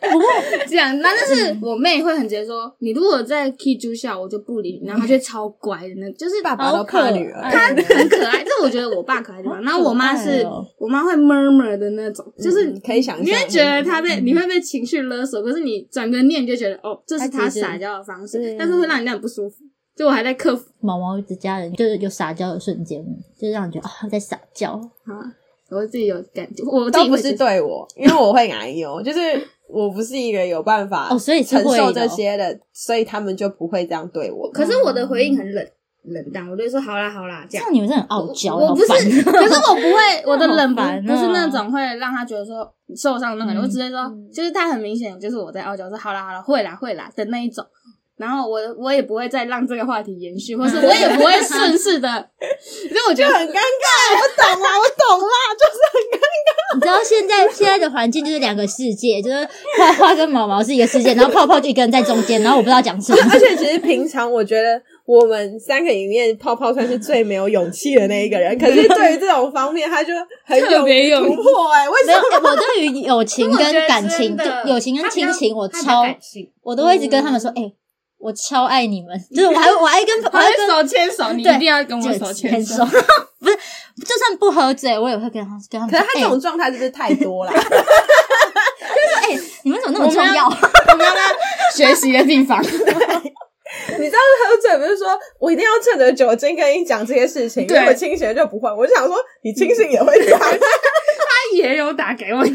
Speaker 2: 这样，那但是我妹会很直接说，你如果在 K 住校，我就不理你，然后她就会超乖的那，就是
Speaker 3: 爸爸都怕女儿。
Speaker 2: 她很可爱，这我觉得我爸可爱的地方。然后我妈是 我妈会 murmur 的那种，就是
Speaker 3: 嗯可以想象。
Speaker 2: 你会觉得她被你会被情绪勒索，可是你转个念就觉得哦，这是她撒娇的方式
Speaker 3: 嗯，
Speaker 2: 但是会让你很不舒服。就我还在克服
Speaker 1: 毛毛的家人就是有撒娇的瞬间，就让你觉得啊在撒娇。
Speaker 2: 啊，我自己有感觉，我自
Speaker 3: 都不是对我，因为我会矮油，就是我不是一个有办法
Speaker 1: 哦所以
Speaker 3: 承受这些的，所以他们就不会这样对我。
Speaker 2: 可是我的回应很冷冷淡，我就说好啦好啦这样。
Speaker 1: 你们是很傲娇，
Speaker 2: 我不是，可是我不会，我的冷不
Speaker 1: 好烦哦
Speaker 2: 不是那种会让他觉得说受伤的那种感觉，
Speaker 1: 嗯
Speaker 2: 我直接说，就是他很明显就是我在傲娇，说好啦好啦，会啦会啦的那一种。然后我我也不会再让这个话题延续，或是我也不会顺势的，因为我觉得
Speaker 3: 就很尴尬，我懂啦，我懂啦，就是很尴尬
Speaker 1: 你知道现在现在的环境就是两个世界，就是花花跟毛毛是一个世界，然后泡泡就一个人在中间，然后我不知道讲什么。
Speaker 3: 而且其实平常我觉得我们三个里面，泡泡算是最没有勇气的那一个人。可是对于这种方面，他就很
Speaker 2: 有
Speaker 3: 突破哎、为
Speaker 1: 没有，
Speaker 3: 什么？
Speaker 1: 我对于友情跟感情，友情跟亲情，我超，我都会一直跟他们说，哎、我超爱你们，就是我还我还跟我
Speaker 2: 我
Speaker 1: 还跟
Speaker 2: 手牵手，你一定要跟我手牵
Speaker 1: 牵手，不是，就算不喝醉，我也会跟他跟他们，
Speaker 3: 可是他这
Speaker 1: 哎
Speaker 3: 种状态就是太多了。
Speaker 1: 就是哎、你们怎么那么重要？
Speaker 2: 我们要在学习的地方。
Speaker 3: 你知道喝醉不是说我一定要趁着酒精跟你讲这些事情，因
Speaker 2: 对
Speaker 3: 为我清醒了就不会。我就想说，你清醒也会讲，
Speaker 2: 他也有打给我，差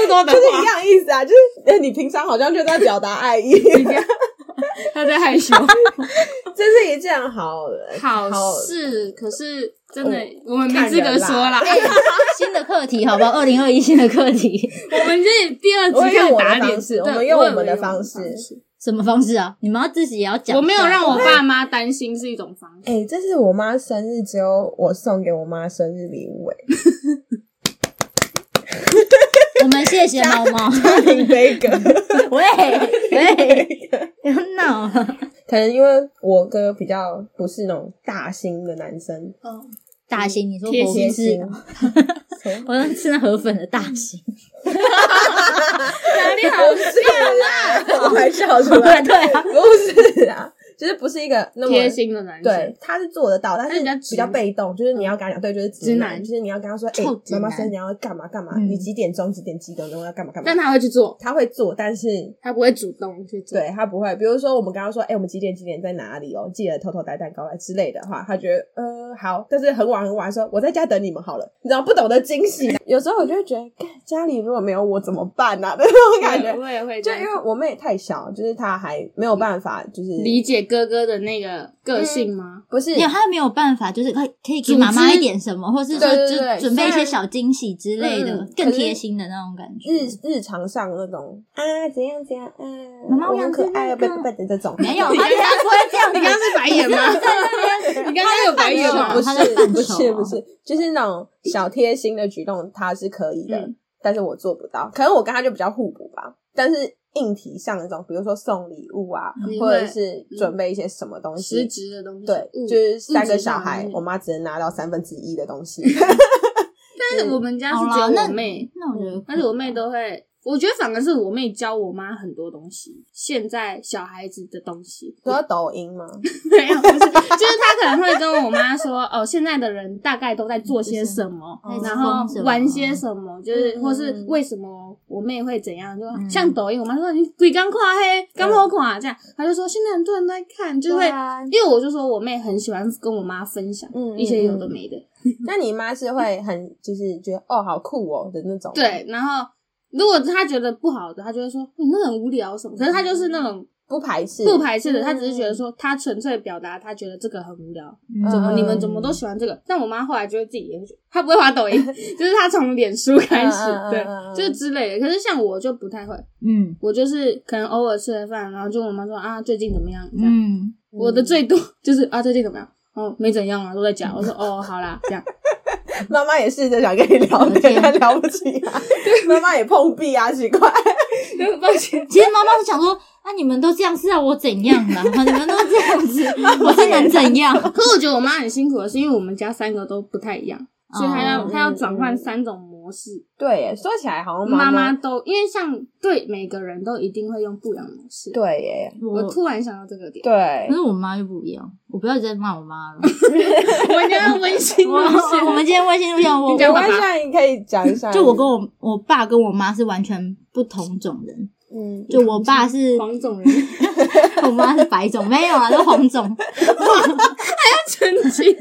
Speaker 2: 不多的
Speaker 3: 就是一
Speaker 2: 话，
Speaker 3: 样意思啊。就是呃你平常好像就在表达爱意，
Speaker 2: 他在害羞。
Speaker 3: 这是一件好
Speaker 2: 好事，可是真的
Speaker 3: 嗯
Speaker 2: 我们没资格说啦。
Speaker 1: 新的课题，好不好？二零二一新的课题，
Speaker 2: 我们这第二集
Speaker 3: 我们用
Speaker 2: 打脸
Speaker 3: 方式，我们用
Speaker 2: 我
Speaker 3: 我们的方式。
Speaker 1: 什么方式啊？你们要自己也要讲。
Speaker 2: 我没有让我爸妈担心是一种方式。
Speaker 3: 哎、这是我妈生日，只有我送给我妈生日礼物、哎，
Speaker 1: 我们谢谢猫猫。
Speaker 3: 家庭悲歌。
Speaker 1: 喂喂，不要闹。
Speaker 3: 可能因为我哥比较不是那种大心的男生，
Speaker 1: 大型，你说
Speaker 2: 贴
Speaker 1: 我
Speaker 3: 心，
Speaker 1: 我要吃那河粉的大型。
Speaker 2: 哪里好
Speaker 3: 不是啦，我还笑出来，
Speaker 1: 对啊，
Speaker 3: 不是啊，就是不是一个那么
Speaker 2: 贴心的男生，
Speaker 3: 对，他是做得到，但是
Speaker 2: 他比较直
Speaker 3: 比较被动，就是你要跟他讲，对，就是直
Speaker 2: 直男。
Speaker 3: 就是你要跟他说，哎妈妈生日要干嘛干嘛，
Speaker 1: 嗯。
Speaker 3: 你几点钟几点几点钟要干嘛干嘛？
Speaker 2: 但，他会去做，
Speaker 3: 他会做，但是
Speaker 2: 他不会主动去做。
Speaker 3: 对他不会，比如说我们刚刚说，哎、我们几点几点在哪里哦，记得偷偷带蛋糕来之类的话，他觉得呃好，但是很晚很晚说我在家等你们好了，你知道不懂得惊喜，有时候我就会觉得，家里如果没有我怎么办呢、那种感觉。
Speaker 2: 我也会。
Speaker 3: 就因为我妹太小，就是她还没有办法，就是
Speaker 2: 理解哥哥的那个个性吗？
Speaker 3: 不是
Speaker 1: 没有，他没有办法，就是可以可以给妈妈一点什么，或是说
Speaker 3: 对对对
Speaker 1: 就准备一些小惊喜之类的
Speaker 3: 嗯，
Speaker 1: 更贴心的那种感觉。
Speaker 3: 日日常上那种啊怎样怎样啊，
Speaker 1: 妈妈
Speaker 3: 我很可爱啊，不
Speaker 1: 我想吃那个
Speaker 3: 不不的这种，
Speaker 1: 没有，他他不会这样。
Speaker 2: 你刚刚是白眼吗？你刚刚有白眼吗
Speaker 3: 不？
Speaker 1: 他在
Speaker 3: 是不是不是，就是那种小贴心的举动，他是可以的，
Speaker 2: 嗯
Speaker 3: 但是我做不到。可能我跟他就比较互补吧，但是硬体上那种，比如说送礼物啊，或者是准备一些什么东
Speaker 2: 实
Speaker 3: 西，
Speaker 2: 质的东西，
Speaker 3: 对，就是三个小孩我妈只能拿到三分之一的东西。
Speaker 2: 但是我们家是只有我妹，
Speaker 1: 那我觉得，
Speaker 2: 但是我妹都会，我觉得反而是我妹教我妈很多东西，现在小孩子的东西
Speaker 3: 说抖音吗？
Speaker 2: 没有，不是，就是她可能会跟我妈说，哦，现在的人大概都在做些什么，
Speaker 1: 就是
Speaker 2: 然后玩些什么，就是
Speaker 3: 嗯
Speaker 2: 或是为什么我妹会怎样，就
Speaker 1: 嗯
Speaker 2: 像抖音，我妈说你鬼刚跨黑，刚好垮这样，她就说现在很多人都在看，就会，
Speaker 1: 啊
Speaker 2: 因为我就说我妹很喜欢跟我妈分享
Speaker 3: 嗯
Speaker 2: 一些有的没的，
Speaker 3: 那你妈是会很就是觉得哦好酷哦的那种，
Speaker 2: 对，然后如果他觉得不好的，他就会说你那很无聊什么，可是他就是那种。
Speaker 3: 不排斥
Speaker 2: 不排斥的，
Speaker 3: 嗯
Speaker 2: 她只是觉得说，他纯粹表达他觉得这个很无聊，
Speaker 1: 嗯
Speaker 2: 怎么
Speaker 3: 嗯
Speaker 2: 你们怎么都喜欢这个？但我妈后来就会自己也会觉得，她不会滑抖音，就是她从脸书开始对就是之类的。可是像我就不太会，
Speaker 1: 嗯
Speaker 2: 我就是可能偶尔吃了饭，然后就问我妈说啊，最近怎么样？这样，
Speaker 1: 嗯，
Speaker 2: 我的最多就是啊，最近怎么样？哦，没怎样啊，都在讲。我说哦，好啦，这样。
Speaker 3: 妈妈也试着想跟你聊天，但聊不起来。妈妈也碰壁啊，奇怪。
Speaker 2: 抱歉，
Speaker 1: 其实妈妈是想说，啊，你们都这样是要我怎样啦？你们都这样子，我是能怎样？
Speaker 2: 可是我觉得我妈很辛苦的是，因为我们家三个都不太一样，所以她要
Speaker 1: 哦
Speaker 2: 她要转换三种模式。
Speaker 3: 对耶，说起来好像
Speaker 2: 妈
Speaker 3: 妈
Speaker 2: 妈都因为像对每个人都一定会用不一样的模式。，
Speaker 3: 对耶，
Speaker 2: 我突然想到这个点，
Speaker 3: 对
Speaker 1: 可是我妈又不一样，我不要再骂我妈了。
Speaker 2: 我们今天温馨
Speaker 1: 我
Speaker 2: 路线。
Speaker 1: 我们今天微信录像，我
Speaker 2: 你讲爸爸
Speaker 3: 没关系啊，你可以讲一下。
Speaker 1: 就我跟我我爸跟我妈是完全不同种人，
Speaker 3: 嗯，
Speaker 1: 就我爸是，
Speaker 2: 黄种人
Speaker 1: 我妈是白种，没有啊，都黄种。
Speaker 2: 还要澄清，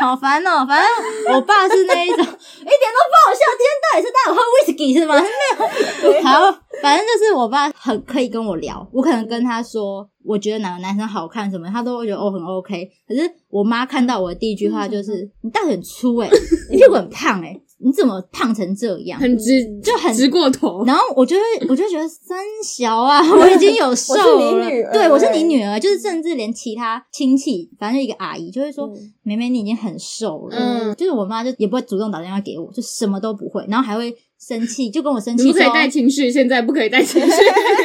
Speaker 1: 好烦哦、反正我爸是那一种，一点都不好笑。今天到底是大家有喝威士忌是吗？没有。好，反正就是我爸很可以跟我聊，我可能跟他说，我觉得哪个男生好看什么，他都会觉得哦很 OK。可是我妈看到我的第一句话就是：“你大腿很粗诶、你屁股很胖诶、你怎么胖成这样？
Speaker 2: 很直，
Speaker 1: 就很
Speaker 2: 直过头。
Speaker 1: 然后我就会，我就觉得三小啊，我已经有瘦
Speaker 3: 我是你
Speaker 1: 了
Speaker 3: 女儿，
Speaker 1: 对我是你女儿，就是甚至连其他亲戚，反正一个阿姨就会说，
Speaker 3: 嗯
Speaker 1: 妹妹你已经很瘦了，
Speaker 2: 嗯
Speaker 1: 就是我妈就也不会主动打电话给我，就什么都不会，然后还会生气，就跟我生气
Speaker 2: 不可以带情绪，现在不可以带情绪。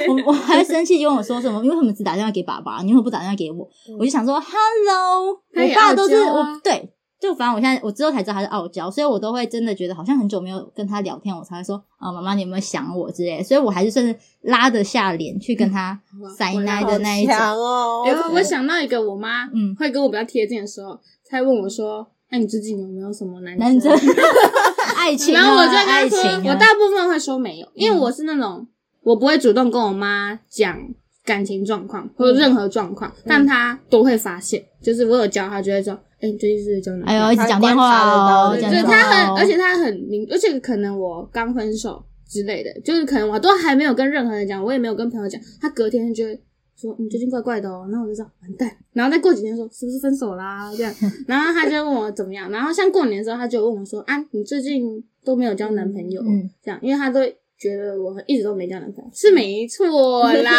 Speaker 1: 我我还会生气，就跟我说什么？因为什么只打电话给爸爸？你为什么不打电话给我？我就想说，Hello，我爸都是我对，就反正我现在我之后才知道他是傲娇，所以我都会真的觉得好像很久没有跟他聊天，我才会说啊，妈妈你有没有想我之类的，所以我还是算是拉得下脸去跟他塞奶的那一种。
Speaker 3: 强哦！
Speaker 2: 然后我想到一个，我妈
Speaker 1: 嗯
Speaker 2: 会跟我比较贴近的时候，她会问我说：“那你最近有没有什么男
Speaker 1: 男生 爱情啊，
Speaker 2: 然后我就跟她说，
Speaker 1: 爱情啊，
Speaker 2: 我大部分会说没有，因为我是那种我不会主动跟我妈讲感情状况或者任何状况，但她都会发现，就是我有教她，就会说：“哎，你最近是不是交男朋友？”
Speaker 1: 哎呦，一直讲电话哦，
Speaker 3: 对
Speaker 2: 他很，而且他很明，而且可能我刚分手之类的，就是可能我都还没有跟任何人讲，我也没有跟朋友讲，他隔天就会说你最近怪怪的哦，然后我就知道完蛋，然后再过几天说是不是分手啦？这样，然后他就问我怎么样，然后像过年的时候他就问我说啊你最近都没有交男朋友，
Speaker 1: 嗯。
Speaker 2: 这样，因为他都觉得我一直都没交男朋友，是没错啦，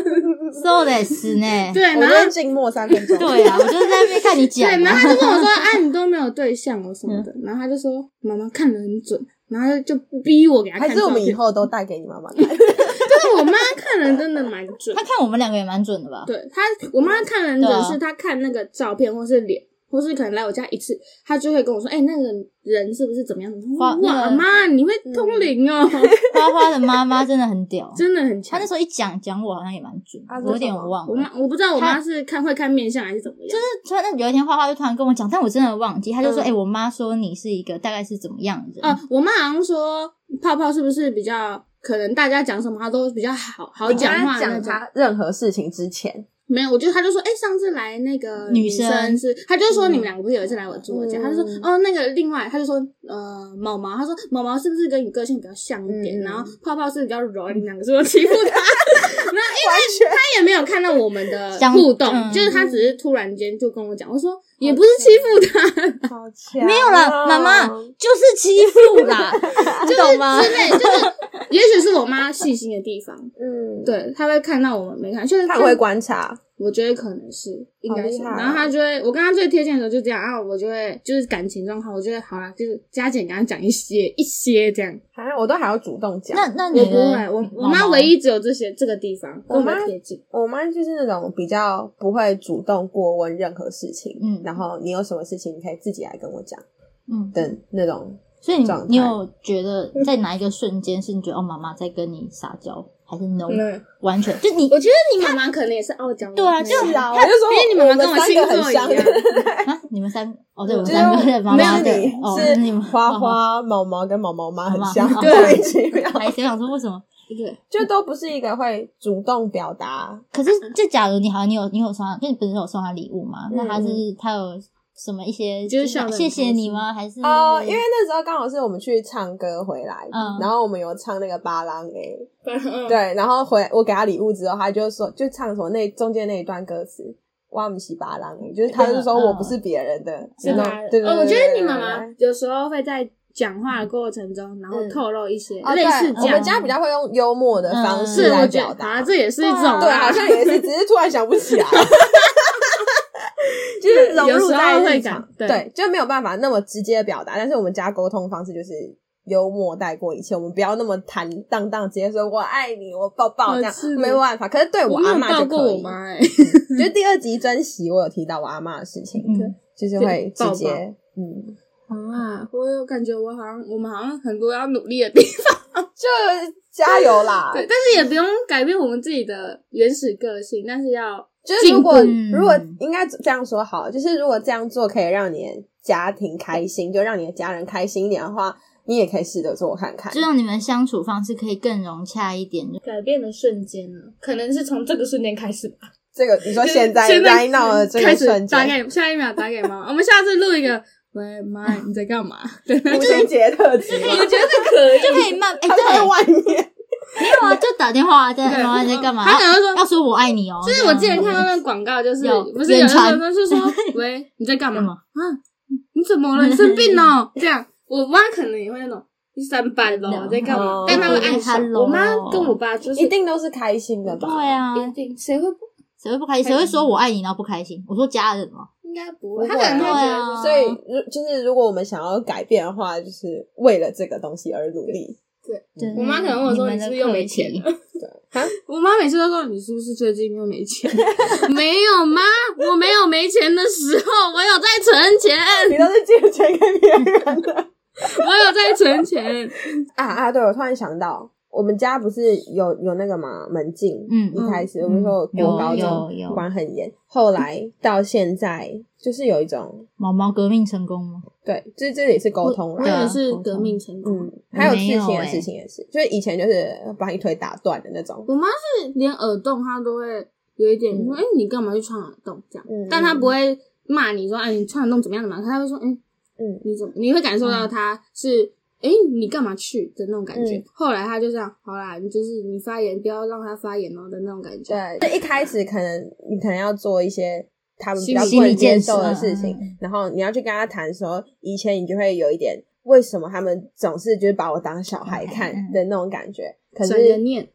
Speaker 1: so 的是呢，
Speaker 2: 对，
Speaker 3: 我
Speaker 2: 然后
Speaker 3: 静默三分钟。
Speaker 1: 对啊，我就是在那边看你讲
Speaker 2: 对，然
Speaker 1: 啊，
Speaker 2: 后他就跟我说：“啊，你都没有对象哦什么的。”然后他就说：“妈妈看得很准。”然后就逼我给他看
Speaker 3: 还是我们以。后都带给你妈妈看？
Speaker 2: 但我妈看人真的蛮准
Speaker 1: 她。看我们两个也蛮准的吧？
Speaker 2: 对她，我妈看人准是她看那个照片或是脸。或是可能来我家一次，他就会跟我说：“哎、那个人是不是怎么样？”
Speaker 1: 哇那
Speaker 2: 哇，妈，你会通灵哦，
Speaker 1: 花花的妈妈真的很屌，
Speaker 2: 真的很强
Speaker 1: 他那。时候一讲讲我好像也蛮准
Speaker 3: 啊，
Speaker 1: 我有点忘了。
Speaker 2: 我妈我不知道我妈是看会看面相还是怎么样，
Speaker 1: 就是突然有一天花花就突然跟我讲，但我真的忘记，他就说：“
Speaker 2: 嗯
Speaker 1: 哎、我妈说你是一个大概是怎么样的人？”
Speaker 2: 哦，我妈好像说泡泡是不是比较可能大家讲什么他都比较好好讲话。
Speaker 3: 讲他任何事情之前，
Speaker 2: 没有，我就他就说，哎、上次来那个
Speaker 1: 女
Speaker 2: 生
Speaker 1: 生。
Speaker 2: 是，他就说你们两个不是有一次来我住我家，
Speaker 3: 嗯。
Speaker 2: 他就说，哦，那个另外，他就说，呃，毛毛，他说毛毛是不是跟你个性比较像一点，
Speaker 3: 嗯。
Speaker 2: 然后泡泡是比较柔，你们两个是不是欺负他？那因为他也没有看到我们的互动，
Speaker 1: 嗯。
Speaker 2: 就是他只是突然间就跟我讲，我说也不是欺负他，
Speaker 3: 好强哦
Speaker 1: 没有啦，妈妈就是欺负啦，你懂吗？
Speaker 2: 之类，就是也许是我妈细心的地方，
Speaker 3: 嗯，，
Speaker 2: 对，她会看到我们没看，就是
Speaker 3: 他会观察，
Speaker 2: 我觉得可能是，应该是。然后他就会，我跟他最贴近的时候就这样，然后我就会就是感情状况，我就会好啦，就是加减跟他讲一些一些这样。
Speaker 3: 反正我都还要主动讲。
Speaker 1: 那那你
Speaker 2: 我不
Speaker 1: 呢
Speaker 2: 会，我我妈唯一只有这些这个地方
Speaker 3: 我妈
Speaker 2: 跟我贴近。
Speaker 3: 我妈就是那种比较不会主动过问任何事情，
Speaker 1: 嗯
Speaker 3: 然后你有什么事情，你可以自己来跟我讲
Speaker 1: 嗯，
Speaker 3: 的那种。
Speaker 1: 所以你你有觉得在哪一个瞬间是你觉得哦，妈妈在跟你撒娇，还是 no？
Speaker 2: 嗯，
Speaker 1: 完全就你
Speaker 2: 我觉得你妈妈可能也是傲娇。
Speaker 1: 对啊就
Speaker 2: 是
Speaker 3: 啊，我就说
Speaker 2: 因为你妈妈跟我星座一样
Speaker 3: 很像。
Speaker 1: 啊，你们三哦，对，我们三个
Speaker 3: 没有你
Speaker 1: 哦，
Speaker 3: 是
Speaker 1: 你们
Speaker 3: 花花、毛毛跟毛毛妈很像，
Speaker 1: 毛毛
Speaker 3: 莫名其妙，
Speaker 1: 想说为什么？
Speaker 2: 对，
Speaker 3: 就都不是一个会主动表达。
Speaker 1: 可是，就假如你好像你有你有送他，就你不是有送他礼物吗？那他是
Speaker 3: 嗯
Speaker 1: 他有什么一些
Speaker 2: 就是想
Speaker 1: 谢谢你吗？还是
Speaker 3: 哦，因为那时候刚好是我们去唱歌回来，
Speaker 1: 嗯。
Speaker 3: 然后我们有唱那个巴郎诶，
Speaker 2: 对
Speaker 3: 对，然后回我给他礼物之后，他就说就唱什么那中间那一段歌词。哇，不是巴郎诶，就是他就说
Speaker 1: 嗯
Speaker 3: 我不是别人的，
Speaker 2: 是
Speaker 3: 种对对对，
Speaker 2: 我觉得你妈妈有时候会在讲话的过程中，然后
Speaker 3: 嗯
Speaker 2: 透露一些
Speaker 3: 哦，
Speaker 2: 类似
Speaker 3: 对，我们。家比较会用幽默的方式，来表达。
Speaker 2: 啊，，这也是一种啊。
Speaker 3: 对，好像也是，只是突然想不起来，就是融入在
Speaker 2: 会
Speaker 3: 日常，
Speaker 2: 对
Speaker 3: 对，就没有办法那么直接表达。但是我们家沟通方式就是幽默带过一切，我们不要那么坦荡荡，直接说我爱你，我抱抱这样没有办法。可是对
Speaker 2: 我
Speaker 3: 阿妈就可以，
Speaker 2: 我妈哎，
Speaker 3: 就是 第二集珍惜，我有提到我阿妈的事情，
Speaker 1: 嗯
Speaker 3: 就是会直接嗯，
Speaker 2: 啊，我有感觉我好像我们好像很多要努力的地方，
Speaker 3: 就加油啦。
Speaker 2: 对，但是也不用改变我们自己的原始个性，但是要
Speaker 3: 就是如果如果应该这样说好了，就是如果这样做可以让你的家庭开心，就让你的家人开心一点的话，你也可以试着做看看
Speaker 1: 就。让你们相处方式可以更融洽一点。
Speaker 2: 改变的瞬间呢，可能是从这个瞬间开始吧。
Speaker 3: 这个你说现在
Speaker 2: 现在
Speaker 3: now 的这个瞬间打，
Speaker 2: 给下一秒打给妈妈，我们下次录一个，喂妈，你在干嘛？对，
Speaker 3: 母亲节特辑，
Speaker 2: 我觉得可以，
Speaker 1: 就可以慢哎，
Speaker 3: 他们会
Speaker 1: 对，
Speaker 3: 万年。
Speaker 1: 没有啊，就打电话在
Speaker 2: 对
Speaker 1: 妈妈你在干嘛？
Speaker 2: 他可能会说
Speaker 1: 要说我爱你哦。
Speaker 2: 就是我之前看到那个广告，就是
Speaker 1: 有
Speaker 2: 不是有人说是说，喂，你在干嘛啊？你怎么了？你生病了？这样，我妈可能也会那种第三班咯
Speaker 1: 嗯
Speaker 2: 在干嘛
Speaker 3: 哦，
Speaker 2: 但他们爱笑。
Speaker 1: Hello
Speaker 2: 我妈跟我爸就是
Speaker 3: 一定都是开心的吧？
Speaker 1: 对啊，
Speaker 2: 一定，谁会不？
Speaker 1: 谁会不开心？谁会说我爱你然后不开心？我说家人嘛，
Speaker 2: 应该不
Speaker 3: 不
Speaker 2: 会，他可能会觉得
Speaker 3: 所以，如就是如果我们想要改变的话，就是为了这个东西而努力。
Speaker 1: 对
Speaker 2: 我妈可能问我说：“
Speaker 1: 你
Speaker 2: 是不是又没钱了
Speaker 3: 啊，？”
Speaker 2: 我妈每次都说：“你是不是最近又没钱？” 没有妈，我没有没钱的时候，我有在存钱，
Speaker 3: 你都是借钱给别人的
Speaker 2: 我有在存钱。
Speaker 3: 啊啊！对，我突然想到，我们家不是有有那个嘛门禁，
Speaker 1: 嗯
Speaker 3: 一开始我们说国高中管很严，后来到现在就是有一种
Speaker 1: 毛毛革命成功吗？
Speaker 3: 对，这这也是沟通啦。
Speaker 2: 我也是革命成功。
Speaker 3: 嗯，还有
Speaker 1: 没有
Speaker 3: 刺青的
Speaker 1: 欸
Speaker 3: 事情也是，就是以前就是把你腿打断的那种，
Speaker 2: 我妈是连耳洞她都会有一点
Speaker 3: 嗯
Speaker 2: 说：“哎、你干嘛去穿耳洞？”这样，
Speaker 3: 嗯
Speaker 2: 但她不会骂你说：“哎，你穿耳洞怎么样的嘛？”她会说：“嗯、
Speaker 3: 嗯
Speaker 2: 你怎么？”你会感受到她是。哎、你干嘛去的那种感觉？
Speaker 3: 嗯
Speaker 2: 后来他就这样，好啦，你就是你发言，不要让他发言哦的那种感觉。
Speaker 3: 对，就一开始可能你可能要做一些他们比较
Speaker 2: 心理
Speaker 3: 不能接受的事情然后你要去跟他谈说，以前你就会有一点为什么他们总是就是把我当小孩看的那种感觉，可是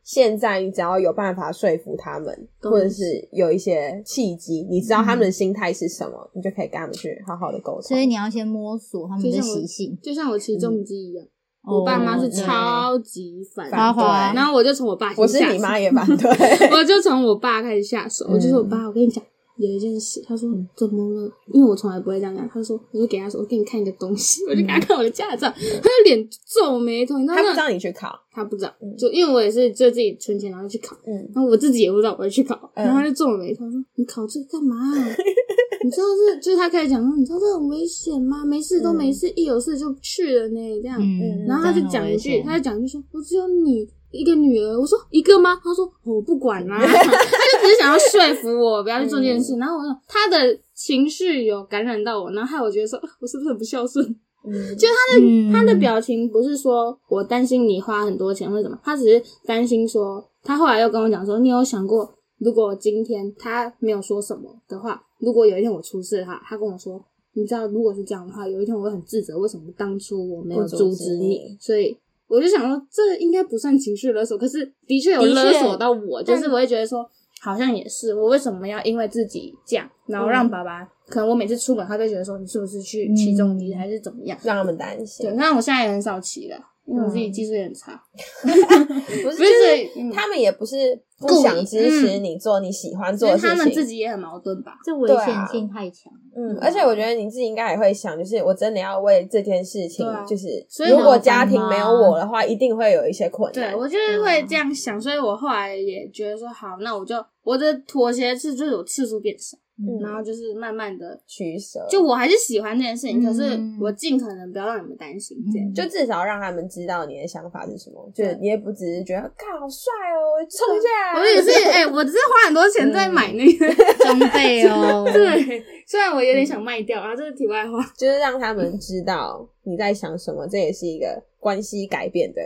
Speaker 3: 现在你只要有办法说服他们，或者是。有一些契机，你知道他们的心态是什么，你就可以跟他们去好好的沟通。
Speaker 1: 所以你要先摸索他们的习性。
Speaker 2: 就像我骑重机一样，
Speaker 1: 哦
Speaker 2: 我爸妈是超级反
Speaker 1: 花花
Speaker 2: 然后我就从我爸
Speaker 3: 我是你妈也反对，
Speaker 2: 我就从我爸开始下手，我就说：“我
Speaker 3: 嗯
Speaker 2: 爸，我跟你讲有一件事。”他说：“怎么了？”因为我从来不会这样讲。他说：“我就给他说，我给你看一个东西。”我就给他看我的驾照，他就脸皱眉头，你知道？
Speaker 3: 他不知道你去考，
Speaker 2: 他不知道，就因为我也是就自己存钱然后去考，
Speaker 3: 嗯，
Speaker 2: 然后我自己也不知道我会去考，
Speaker 3: 嗯
Speaker 2: 然后他就皱眉头说：“你考这个干嘛、你知道这就是他开始讲说，你知道这很危险吗？没事都没事，一有事就去了呢，这样。
Speaker 1: 嗯，
Speaker 2: 然后他就讲一句，他就讲一句说：“我只有你一个女儿。”我说：“一个吗？”他说：“我不管啦。”他就只是想要说服我不要去做这件事。然后我说他的情绪有感染到我，然后害我觉得说，啊我是不是很不孝顺？
Speaker 3: 嗯，
Speaker 2: 就他的、
Speaker 1: 嗯
Speaker 2: 他的表情不是说我担心你花很多钱或者什么，他只是担心说，他后来又跟我讲说，你有想过，如果今天他没有说什么的话，如果有一天我出事的话，他跟我说，你知道，如果是这样的话，有一天我会很自责，为什么当初我没有
Speaker 3: 阻止
Speaker 2: 你？所以我就想说，这应该不算情绪勒索，可是的确有勒索到我，就是我会觉得说，好像也是，我为什么要因为自己这样，然后让爸爸，可能我每次出门，他都觉得说，你是不是去骑重机、
Speaker 1: 嗯
Speaker 2: 还是怎么样？
Speaker 3: 让他们担心
Speaker 2: 对，。那我现在也很少骑了，我自己技术也很差。
Speaker 3: 不是，
Speaker 2: 不
Speaker 3: 就是他们也不是不想支持你做你喜欢做的事情，
Speaker 2: 他们自己也很矛盾吧？
Speaker 1: 这危险性太强。
Speaker 3: 嗯，而且我觉得你自己应该也会想，就是我真的要为这件事情
Speaker 2: 啊，
Speaker 3: 就是
Speaker 2: 所以
Speaker 3: 如果家庭没有我的话，一定会有一些困难。
Speaker 2: 对，我就是会这样想，所以我后来也觉得说，好，那我就我的妥协次就是我次数变少，
Speaker 3: 嗯。
Speaker 2: 然后就是慢慢的，
Speaker 3: 取舍，
Speaker 2: 就我还是喜欢这件事情，
Speaker 1: 嗯
Speaker 2: 可是我尽可能不要让你们担心，这样。
Speaker 1: 嗯
Speaker 3: 就至少让他们知道你的想法是什么，就你也不只是觉得看好帅哦，冲下来。
Speaker 2: 我也是，哎、我只是花很多钱在买那个，
Speaker 1: 装备哦，
Speaker 2: 对，虽然我有点想卖掉啊，这是题外话。
Speaker 3: 就是让他们知道你在想什么，这也是一个关系改变的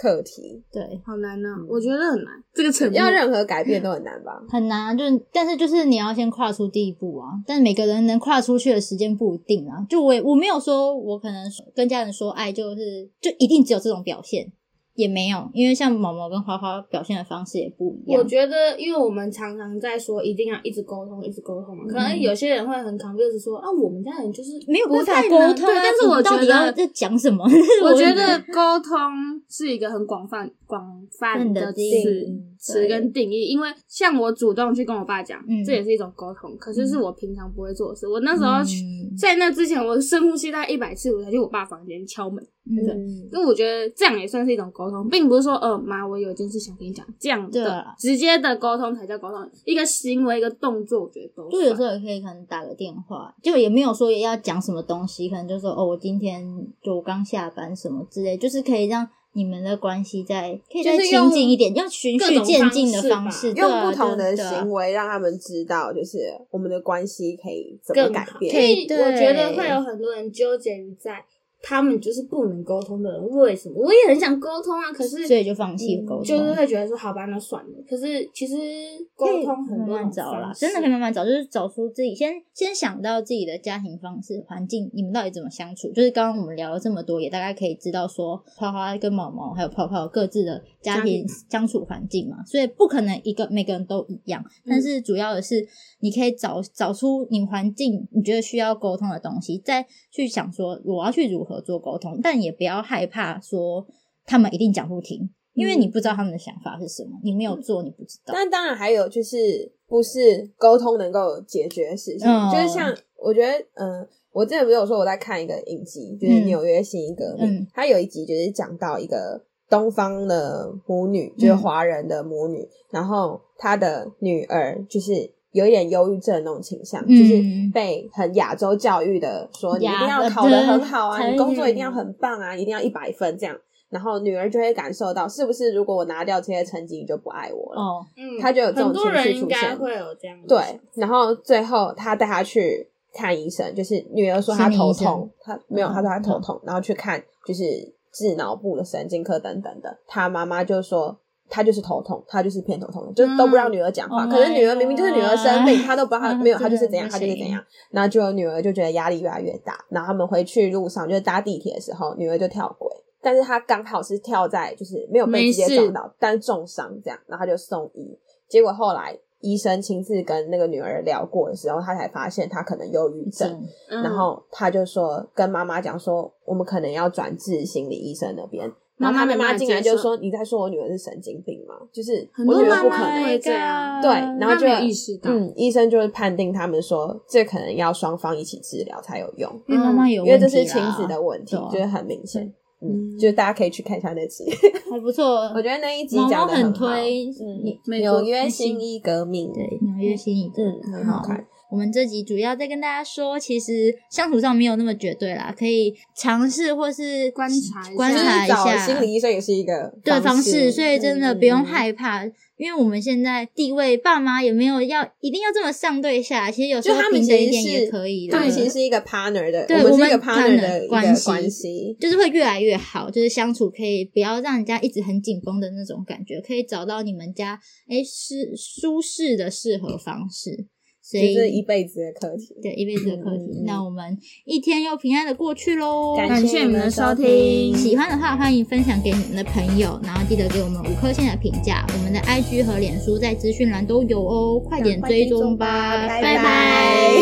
Speaker 3: 课题。
Speaker 1: 对，
Speaker 2: 好难呢、我觉得很难，这个沉默
Speaker 3: 要任何改变都很难吧？
Speaker 1: 很难啊，就是但是就是你要先跨出第一步啊，但每个人能跨出去的时间不一定啊。就我也我没有说我可能跟家人说爱就是就一定只有这种表现，也没有，因为像毛毛跟花花表现的方式也不一样。
Speaker 2: 我觉得，因为我们常常在说一定要一直沟通，一直沟通嘛，可能有些人会很 confused 说啊，我们家人就是
Speaker 1: 没有办法沟通啊，
Speaker 2: 对，但是我
Speaker 1: 到
Speaker 2: 觉得
Speaker 1: 底要在讲什么？
Speaker 2: 我觉得沟通是一个很广泛、广泛
Speaker 1: 嗯的
Speaker 2: 词跟定义。因为像我主动去跟我爸讲，
Speaker 1: 嗯
Speaker 2: 这也是一种沟通，可是是我平常不会做的事。我那时候
Speaker 1: 嗯
Speaker 2: 在那之前，我深呼吸大概一百次，我才去我爸房间敲门。
Speaker 1: 嗯
Speaker 3: 嗯，
Speaker 2: 因为我觉得这样也算是一种沟通，并不是说，呃，妈，我有一件事想跟你讲，这样的直接的沟通才叫沟通。一个行为、一个动作，我觉得都
Speaker 1: 就有时候也可以可能打个电话，就也没有说要讲什么东西，可能就说哦，我今天就我刚下班什么之类，就是可以让你们的关系再可以再亲近一点，要循序渐进的
Speaker 2: 方式
Speaker 3: 用
Speaker 1: 啊
Speaker 3: 不同的行为让他们知道，就是我们的关系可以怎么。改变。
Speaker 1: 可以
Speaker 2: 我觉得会有很多人纠结于在他们就是不能沟通的人，为什么？我也很想沟通啊，可是
Speaker 1: 所以就放弃沟通，
Speaker 2: 就是会觉得说好吧，那算了。可是其实沟通很
Speaker 1: 慢
Speaker 2: 多种
Speaker 1: 慢找啦真的可以慢慢找，就是找出自己先先想到自己的家庭方式、环境，你们到底怎么相处。就是刚刚我们聊了这么多，也大概可以知道说，花花跟毛毛还有泡泡各自的家庭相处环境嘛，所以不可能一个每个人都一样。但是主要的是，你可以找找出你环境你觉得需要沟通的东西，再去想说我要去如何做沟通，但也不要害怕说他们一定讲不听。因为你不知道他们的想法是什么，你没有做，你不知道。
Speaker 3: 但当然还有就是，不是沟通能够解决的事情，
Speaker 1: 嗯
Speaker 3: 就是像我觉得，嗯、我之前不是有说我在看一个影集，就是《
Speaker 1: 嗯
Speaker 3: 纽约新一革命》
Speaker 1: 嗯
Speaker 3: 它有一集就是讲到一个东方的母女，就是华人的母女，然后她的女儿就是。有一点忧郁症那种倾向，
Speaker 1: 嗯
Speaker 3: 就是被很亚洲教育的说，你一定要考得很好啊，你工作一定要很棒啊，一定要一百分这样。然后女儿就会感受到，是不是如果我拿掉这些成绩，你就不爱我了？
Speaker 1: 哦，
Speaker 2: 嗯，
Speaker 3: 他就有这种情绪
Speaker 2: 人应该
Speaker 3: 出现
Speaker 2: 会有这样的
Speaker 3: 对，然后最后他带她去看医生，就是女儿说她头痛，她没有，
Speaker 1: 嗯
Speaker 3: 她说她头痛，然后去看就是治脑部的神经科等等的。她妈妈就说她就是头痛，他就是偏头痛的，就都不让女儿讲话。
Speaker 1: Oh
Speaker 3: 可能女儿明明就是女儿生病她都不知道没有，她就是怎样，她就是怎样。然后就女儿就觉得压力越来越大，然后他们回去路上就是搭地铁的时候，女儿就跳轨。但是她刚好是跳在，就是没有被直接撞到，但是重伤这样，然后她就送医。结果后来医生亲自跟那个女儿聊过的时候，他才发现她可能忧郁症，
Speaker 2: 嗯
Speaker 3: 然后他就说跟妈妈讲说，我们可能要转至心理医生那边。然后他妈
Speaker 2: 妈
Speaker 3: 进来就说：“你在说我女儿是神经病吗？就是我女儿
Speaker 2: 妈妈
Speaker 3: 不可能。
Speaker 2: 会这样。
Speaker 3: 对，然后就
Speaker 2: 有意识到。
Speaker 3: 嗯，医生就会判定他们说，这可能要双方一起治疗才有用，
Speaker 1: 因为妈妈有
Speaker 3: 因为这是亲子的问题就是很明显。嗯，
Speaker 2: 嗯。
Speaker 3: 就是大家可以去看一下那集，
Speaker 1: 还不错。
Speaker 3: 我觉得那一集讲的好。
Speaker 1: 推，
Speaker 3: 嗯纽约新一革命，
Speaker 1: 对纽约新一个
Speaker 3: 嗯，很好看。
Speaker 1: 我们这集主要在跟大家说，其实相处上没有那么绝对啦，可以尝试或是
Speaker 2: 观察一下
Speaker 1: 观察一下
Speaker 3: 心理医生也是一个
Speaker 1: 对方式，所以真的
Speaker 3: 嗯
Speaker 1: 不用。
Speaker 3: 嗯嗯
Speaker 1: 害怕，因为我们现在地位，爸妈也没有要一定要这么上对下，其实有时候
Speaker 3: 他们
Speaker 1: 平等一点也可以的。
Speaker 3: 他们其实是一个 partner 的，
Speaker 1: 对
Speaker 3: 我们是一个 partner 的
Speaker 1: 关系
Speaker 3: 关系。
Speaker 1: 就是会越来越好，就是相处可以不要让人家一直很紧绷的那种感觉，可以找到你们家哎适舒适的适合方式，所以
Speaker 3: 就是一辈子的课题。
Speaker 1: 对一辈子的课题。那我们一天又平安的过去喽。
Speaker 2: 感谢你们的收听
Speaker 1: 喜欢的话，欢迎分享给你们的朋友，然后记得给我们五颗星的评价。我们的 IG 和脸书在资讯栏都有哦，快点追踪吧，拜
Speaker 3: 追踪吧拜拜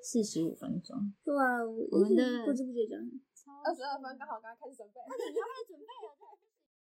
Speaker 1: 四十五分钟，
Speaker 2: 对啊，
Speaker 1: 我们的
Speaker 2: 不知不觉讲。
Speaker 3: 二十二分刚好刚刚开始准备。
Speaker 1: 你要开始准备。